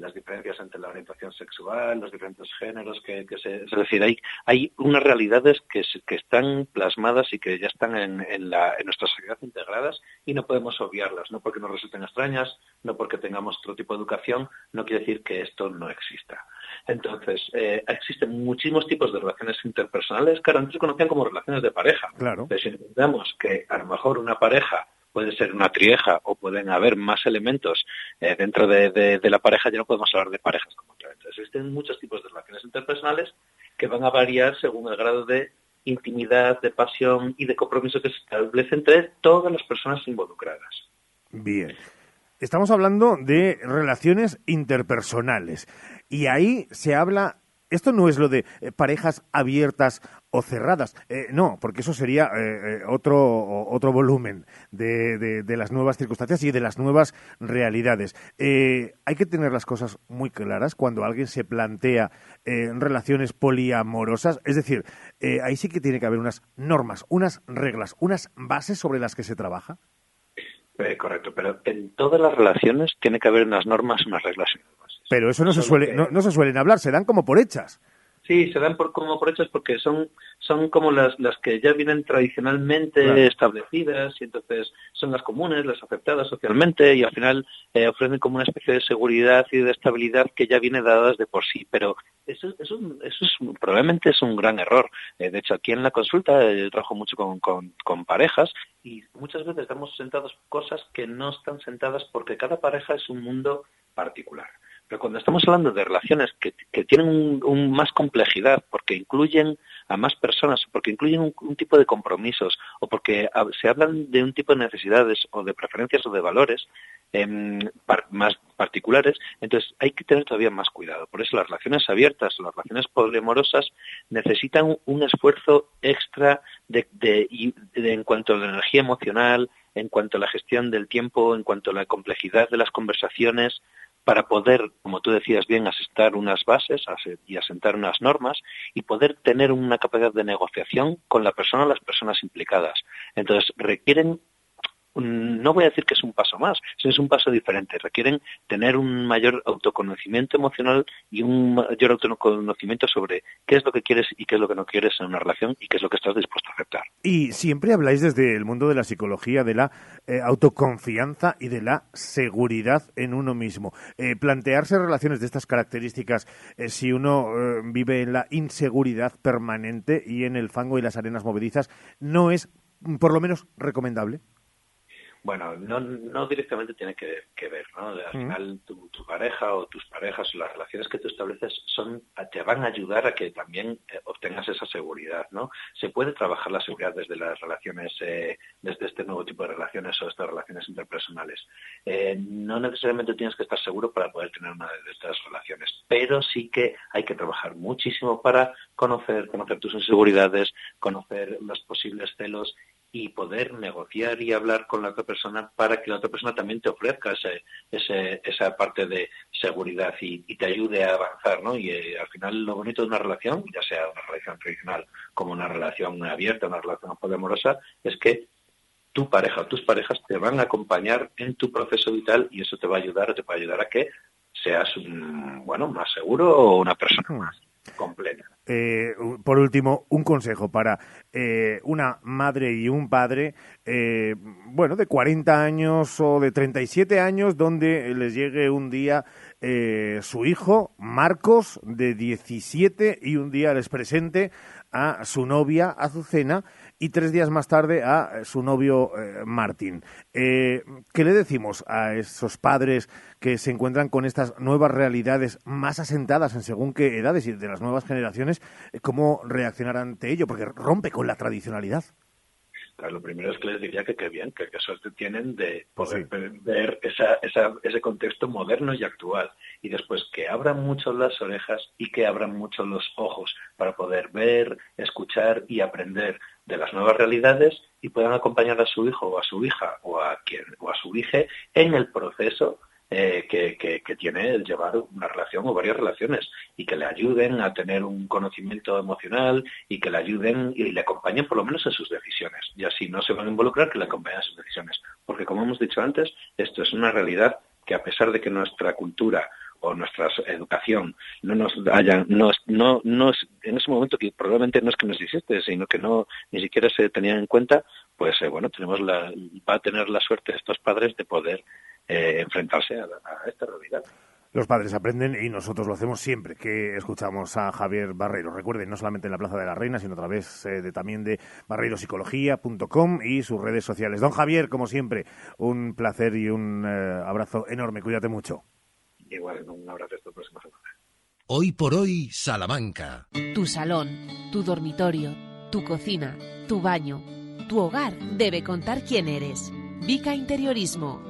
las diferencias entre la orientación sexual, los diferentes géneros, que, que se, es decir, hay, hay unas realidades que, que están plasmadas y que ya están en, en, la, en nuestra sociedad integradas y no podemos obviarlas, no porque nos resulten extrañas, no porque tengamos otro tipo de educación, no quiere decir que esto no exista. Entonces, eh, existen muchísimos tipos de relaciones interpersonales que antes se conocían como relaciones de pareja. Claro. Entonces, si entendemos que a lo mejor una pareja puede ser una trieja o pueden haber más elementos eh, dentro de, de- la pareja, ya no podemos hablar de parejas como tal. Entonces, existen muchos tipos de relaciones interpersonales que van a variar según el grado de intimidad, de pasión y de compromiso que se establece entre todas las personas involucradas. Bien. Estamos hablando de relaciones interpersonales. Y ahí se habla. Esto no es lo de eh, parejas abiertas o cerradas. Eh, no, porque eso sería eh, eh, otro, otro volumen de, de- las nuevas circunstancias y de las nuevas realidades. Eh, hay que tener las cosas muy claras cuando alguien se plantea eh, relaciones poliamorosas. Es decir, ahí sí que tiene que haber unas normas, unas reglas, unas bases sobre las que se trabaja. Correcto, pero en todas las relaciones tiene que haber unas normas, unas reglas. Pero eso no se, suele, no, no se suelen hablar, se dan como por hechas. Sí, se dan por, como por hechos porque son, son como las, las que ya vienen tradicionalmente Claro. establecidas y entonces son las comunes, las aceptadas socialmente y al final eh, ofrecen como una especie de seguridad y de estabilidad que ya viene dadas de por sí. Pero eso, eso, eso es, probablemente es un gran error. Eh, de hecho, aquí en la consulta eh, yo trabajo mucho con, con, con parejas y muchas veces damos sentados cosas que no están sentadas porque cada pareja es un mundo particular. Pero cuando estamos hablando de relaciones que, tienen un, más complejidad, porque incluyen a más personas, porque incluyen un, tipo de compromisos, o porque se hablan de un tipo de necesidades o de preferencias o de valores em, más particulares, entonces hay que tener todavía más cuidado. Por eso las relaciones abiertas las relaciones poliamorosas necesitan un, esfuerzo extra de- en cuanto a la energía emocional, en cuanto a la gestión del tiempo, en cuanto a la complejidad de las conversaciones, para poder, como tú decías bien, asentar unas bases ase- y asentar unas normas y poder tener una capacidad de negociación con la persona o las personas implicadas. Entonces, requieren, no voy a decir que es un paso más, es un paso diferente. Requieren tener un mayor autoconocimiento emocional y un mayor autoconocimiento sobre qué es lo que quieres y qué es lo que no quieres en una relación y qué es lo que estás dispuesto a aceptar. Y siempre habláis desde el mundo de la psicología de la eh, autoconfianza y de la seguridad en uno mismo. Eh, plantearse relaciones de estas características, eh, si uno vive en la inseguridad permanente y en el fango y las arenas movedizas, no es, mm, por lo menos, recomendable. Bueno, no, no directamente tiene que, que ver, ¿no? Al final tu, tu pareja o tus parejas o las relaciones que tú estableces son te van a ayudar a que también eh, obtengas esa seguridad, ¿no? Se puede trabajar la seguridad desde las relaciones, eh, desde este nuevo tipo de relaciones o estas relaciones interpersonales. Eh, no necesariamente tienes que estar seguro para poder tener una de estas relaciones, pero sí que hay que trabajar muchísimo para conocer, conocer tus inseguridades, conocer los posibles celos y poder negociar y hablar con la otra persona para que la otra persona también te ofrezca ese, ese, esa parte de seguridad y, y te ayude a avanzar, ¿no? Y eh, al final lo bonito de una relación, ya sea una relación tradicional como una relación abierta, una relación poliamorosa, es que tu pareja o tus parejas te van a acompañar en tu proceso vital y eso te va a ayudar o te va a ayudar a que seas un, bueno, más seguro o una persona más completa. Eh, por último, un consejo para eh, una madre y un padre, eh, bueno, de 40 años o de 37 años, donde les llegue un día eh, su hijo, Marcos, de 17, y un día les presente a su novia, Azucena, y tres días más tarde a su novio eh, Martín. Eh, ¿Qué le decimos a esos padres que se encuentran con estas nuevas realidades más asentadas en según qué edades y de las nuevas generaciones? eh, ¿Cómo reaccionar ante ello? Porque rompe con la tradicionalidad. Claro, lo primero es que les diría que qué bien, que qué suerte tienen de Pues poder ver- ver esa, esa- ese contexto moderno y actual. Y después que abran mucho las orejas y que abran mucho los ojos para poder ver, escuchar y aprender de las nuevas realidades y puedan acompañar a su hijo o a su hija o a quien o a su hija en el proceso eh, que, que- que tiene el llevar una relación o varias relaciones y que le ayuden a tener un conocimiento emocional y que le ayuden y le acompañen por lo menos en sus decisiones. Y así no se van a involucrar, que le acompañen en sus decisioes. Porque como hemos dicho antes, esto es una realidad que a pesar de que nuestra cultura o nuestra educación no nos hayan, no, no, no es- en ese momento que probablemente no es que no existe, sino que no ni siquiera se tenían en cuenta, pues eh, bueno, tenemos la, va a tener la suerte estos padres de poder eh, enfrentarse a, a esta realidad. Los padres aprenden y nosotros lo hacemos siempre que escuchamos a Javier Barreiro. Recuerden, no solamente en la Plaza de la Reina, sino a través eh, de, también de barreiropsicología.com y sus redes sociales. Don Javier, como siempre, un placer y un eh, abrazo enorme. Cuídate mucho. Igual, un abrazo esta próxima semana. Hoy por hoy, Salamanca. Tu salón, tu dormitorio, tu cocina, tu baño, tu hogar debe contar quién eres. Vica Interiorismo.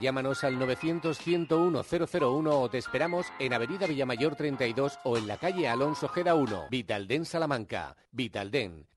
Llámanos al 900-101-001 o te esperamos en Avenida Villamayor 32 o en la calle Alonso Gera 1. Vitalden Salamanca. Vitalden.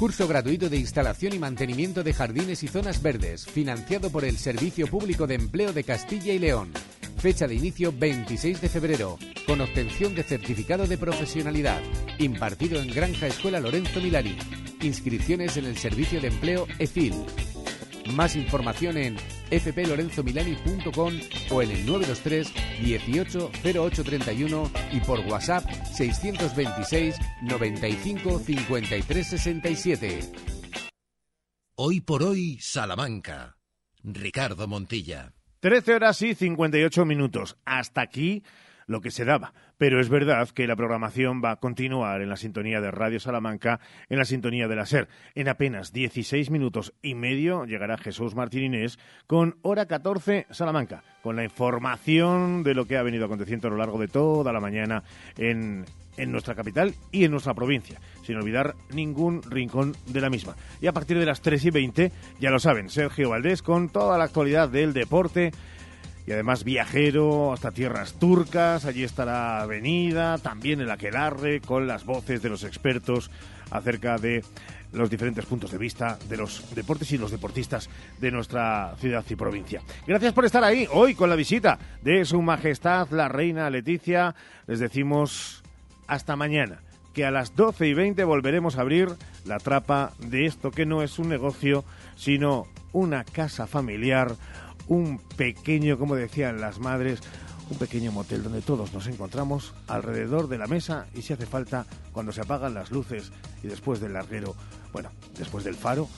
Curso gratuito de instalación y mantenimiento de jardines y zonas verdes, financiado por el Servicio Público de Empleo de Castilla y León. Fecha de inicio 26 de febrero, con obtención de certificado de profesionalidad, impartido en Granja Escuela Lorenzo Milani. Inscripciones en el Servicio de Empleo EFIL. Más información en fplorenzomilani.com o en el 923 18 0831 y por WhatsApp 626 95 53 67. Hoy por hoy, Salamanca. Ricardo Montilla. 13 horas y 58 minutos. Hasta aquí lo que se daba. Pero es verdad que la programación va a continuar en la sintonía de Radio Salamanca, en la sintonía de la SER. En apenas 16 minutos y medio llegará Jesús Martín Inés con Hora 14 Salamanca, con la información de lo que ha venido aconteciendo a lo largo de toda la mañana en, en nuestra capital y en nuestra provincia, sin olvidar ningún rincón de la misma. Y a partir de las 3 y 20, ya lo saben, Sergio Valdés con toda la actualidad del deporte y además viajero hasta tierras turcas. Allí estará Avenida, también el Aquelarre, con las voces de los expertos acerca de los diferentes puntos de vista de los deportes y los deportistas de nuestra ciudad y provincia. Gracias por estar ahí hoy con la visita de Su Majestad la Reina Leticia. Les decimos hasta mañana, que a las 12 y 20 volveremos a abrir la trapa de esto que no es un negocio, sino una casa familiar un pequeño, como decían las madres, un pequeño motel donde todos nos encontramos alrededor de la mesa y si hace falta, cuando se apagan las luces y después del larguero, bueno, después del faro,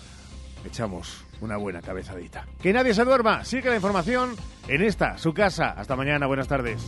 echamos una buena cabezadita. Que nadie se duerma, sigue la información en esta, su casa. Hasta mañana, buenas tardes.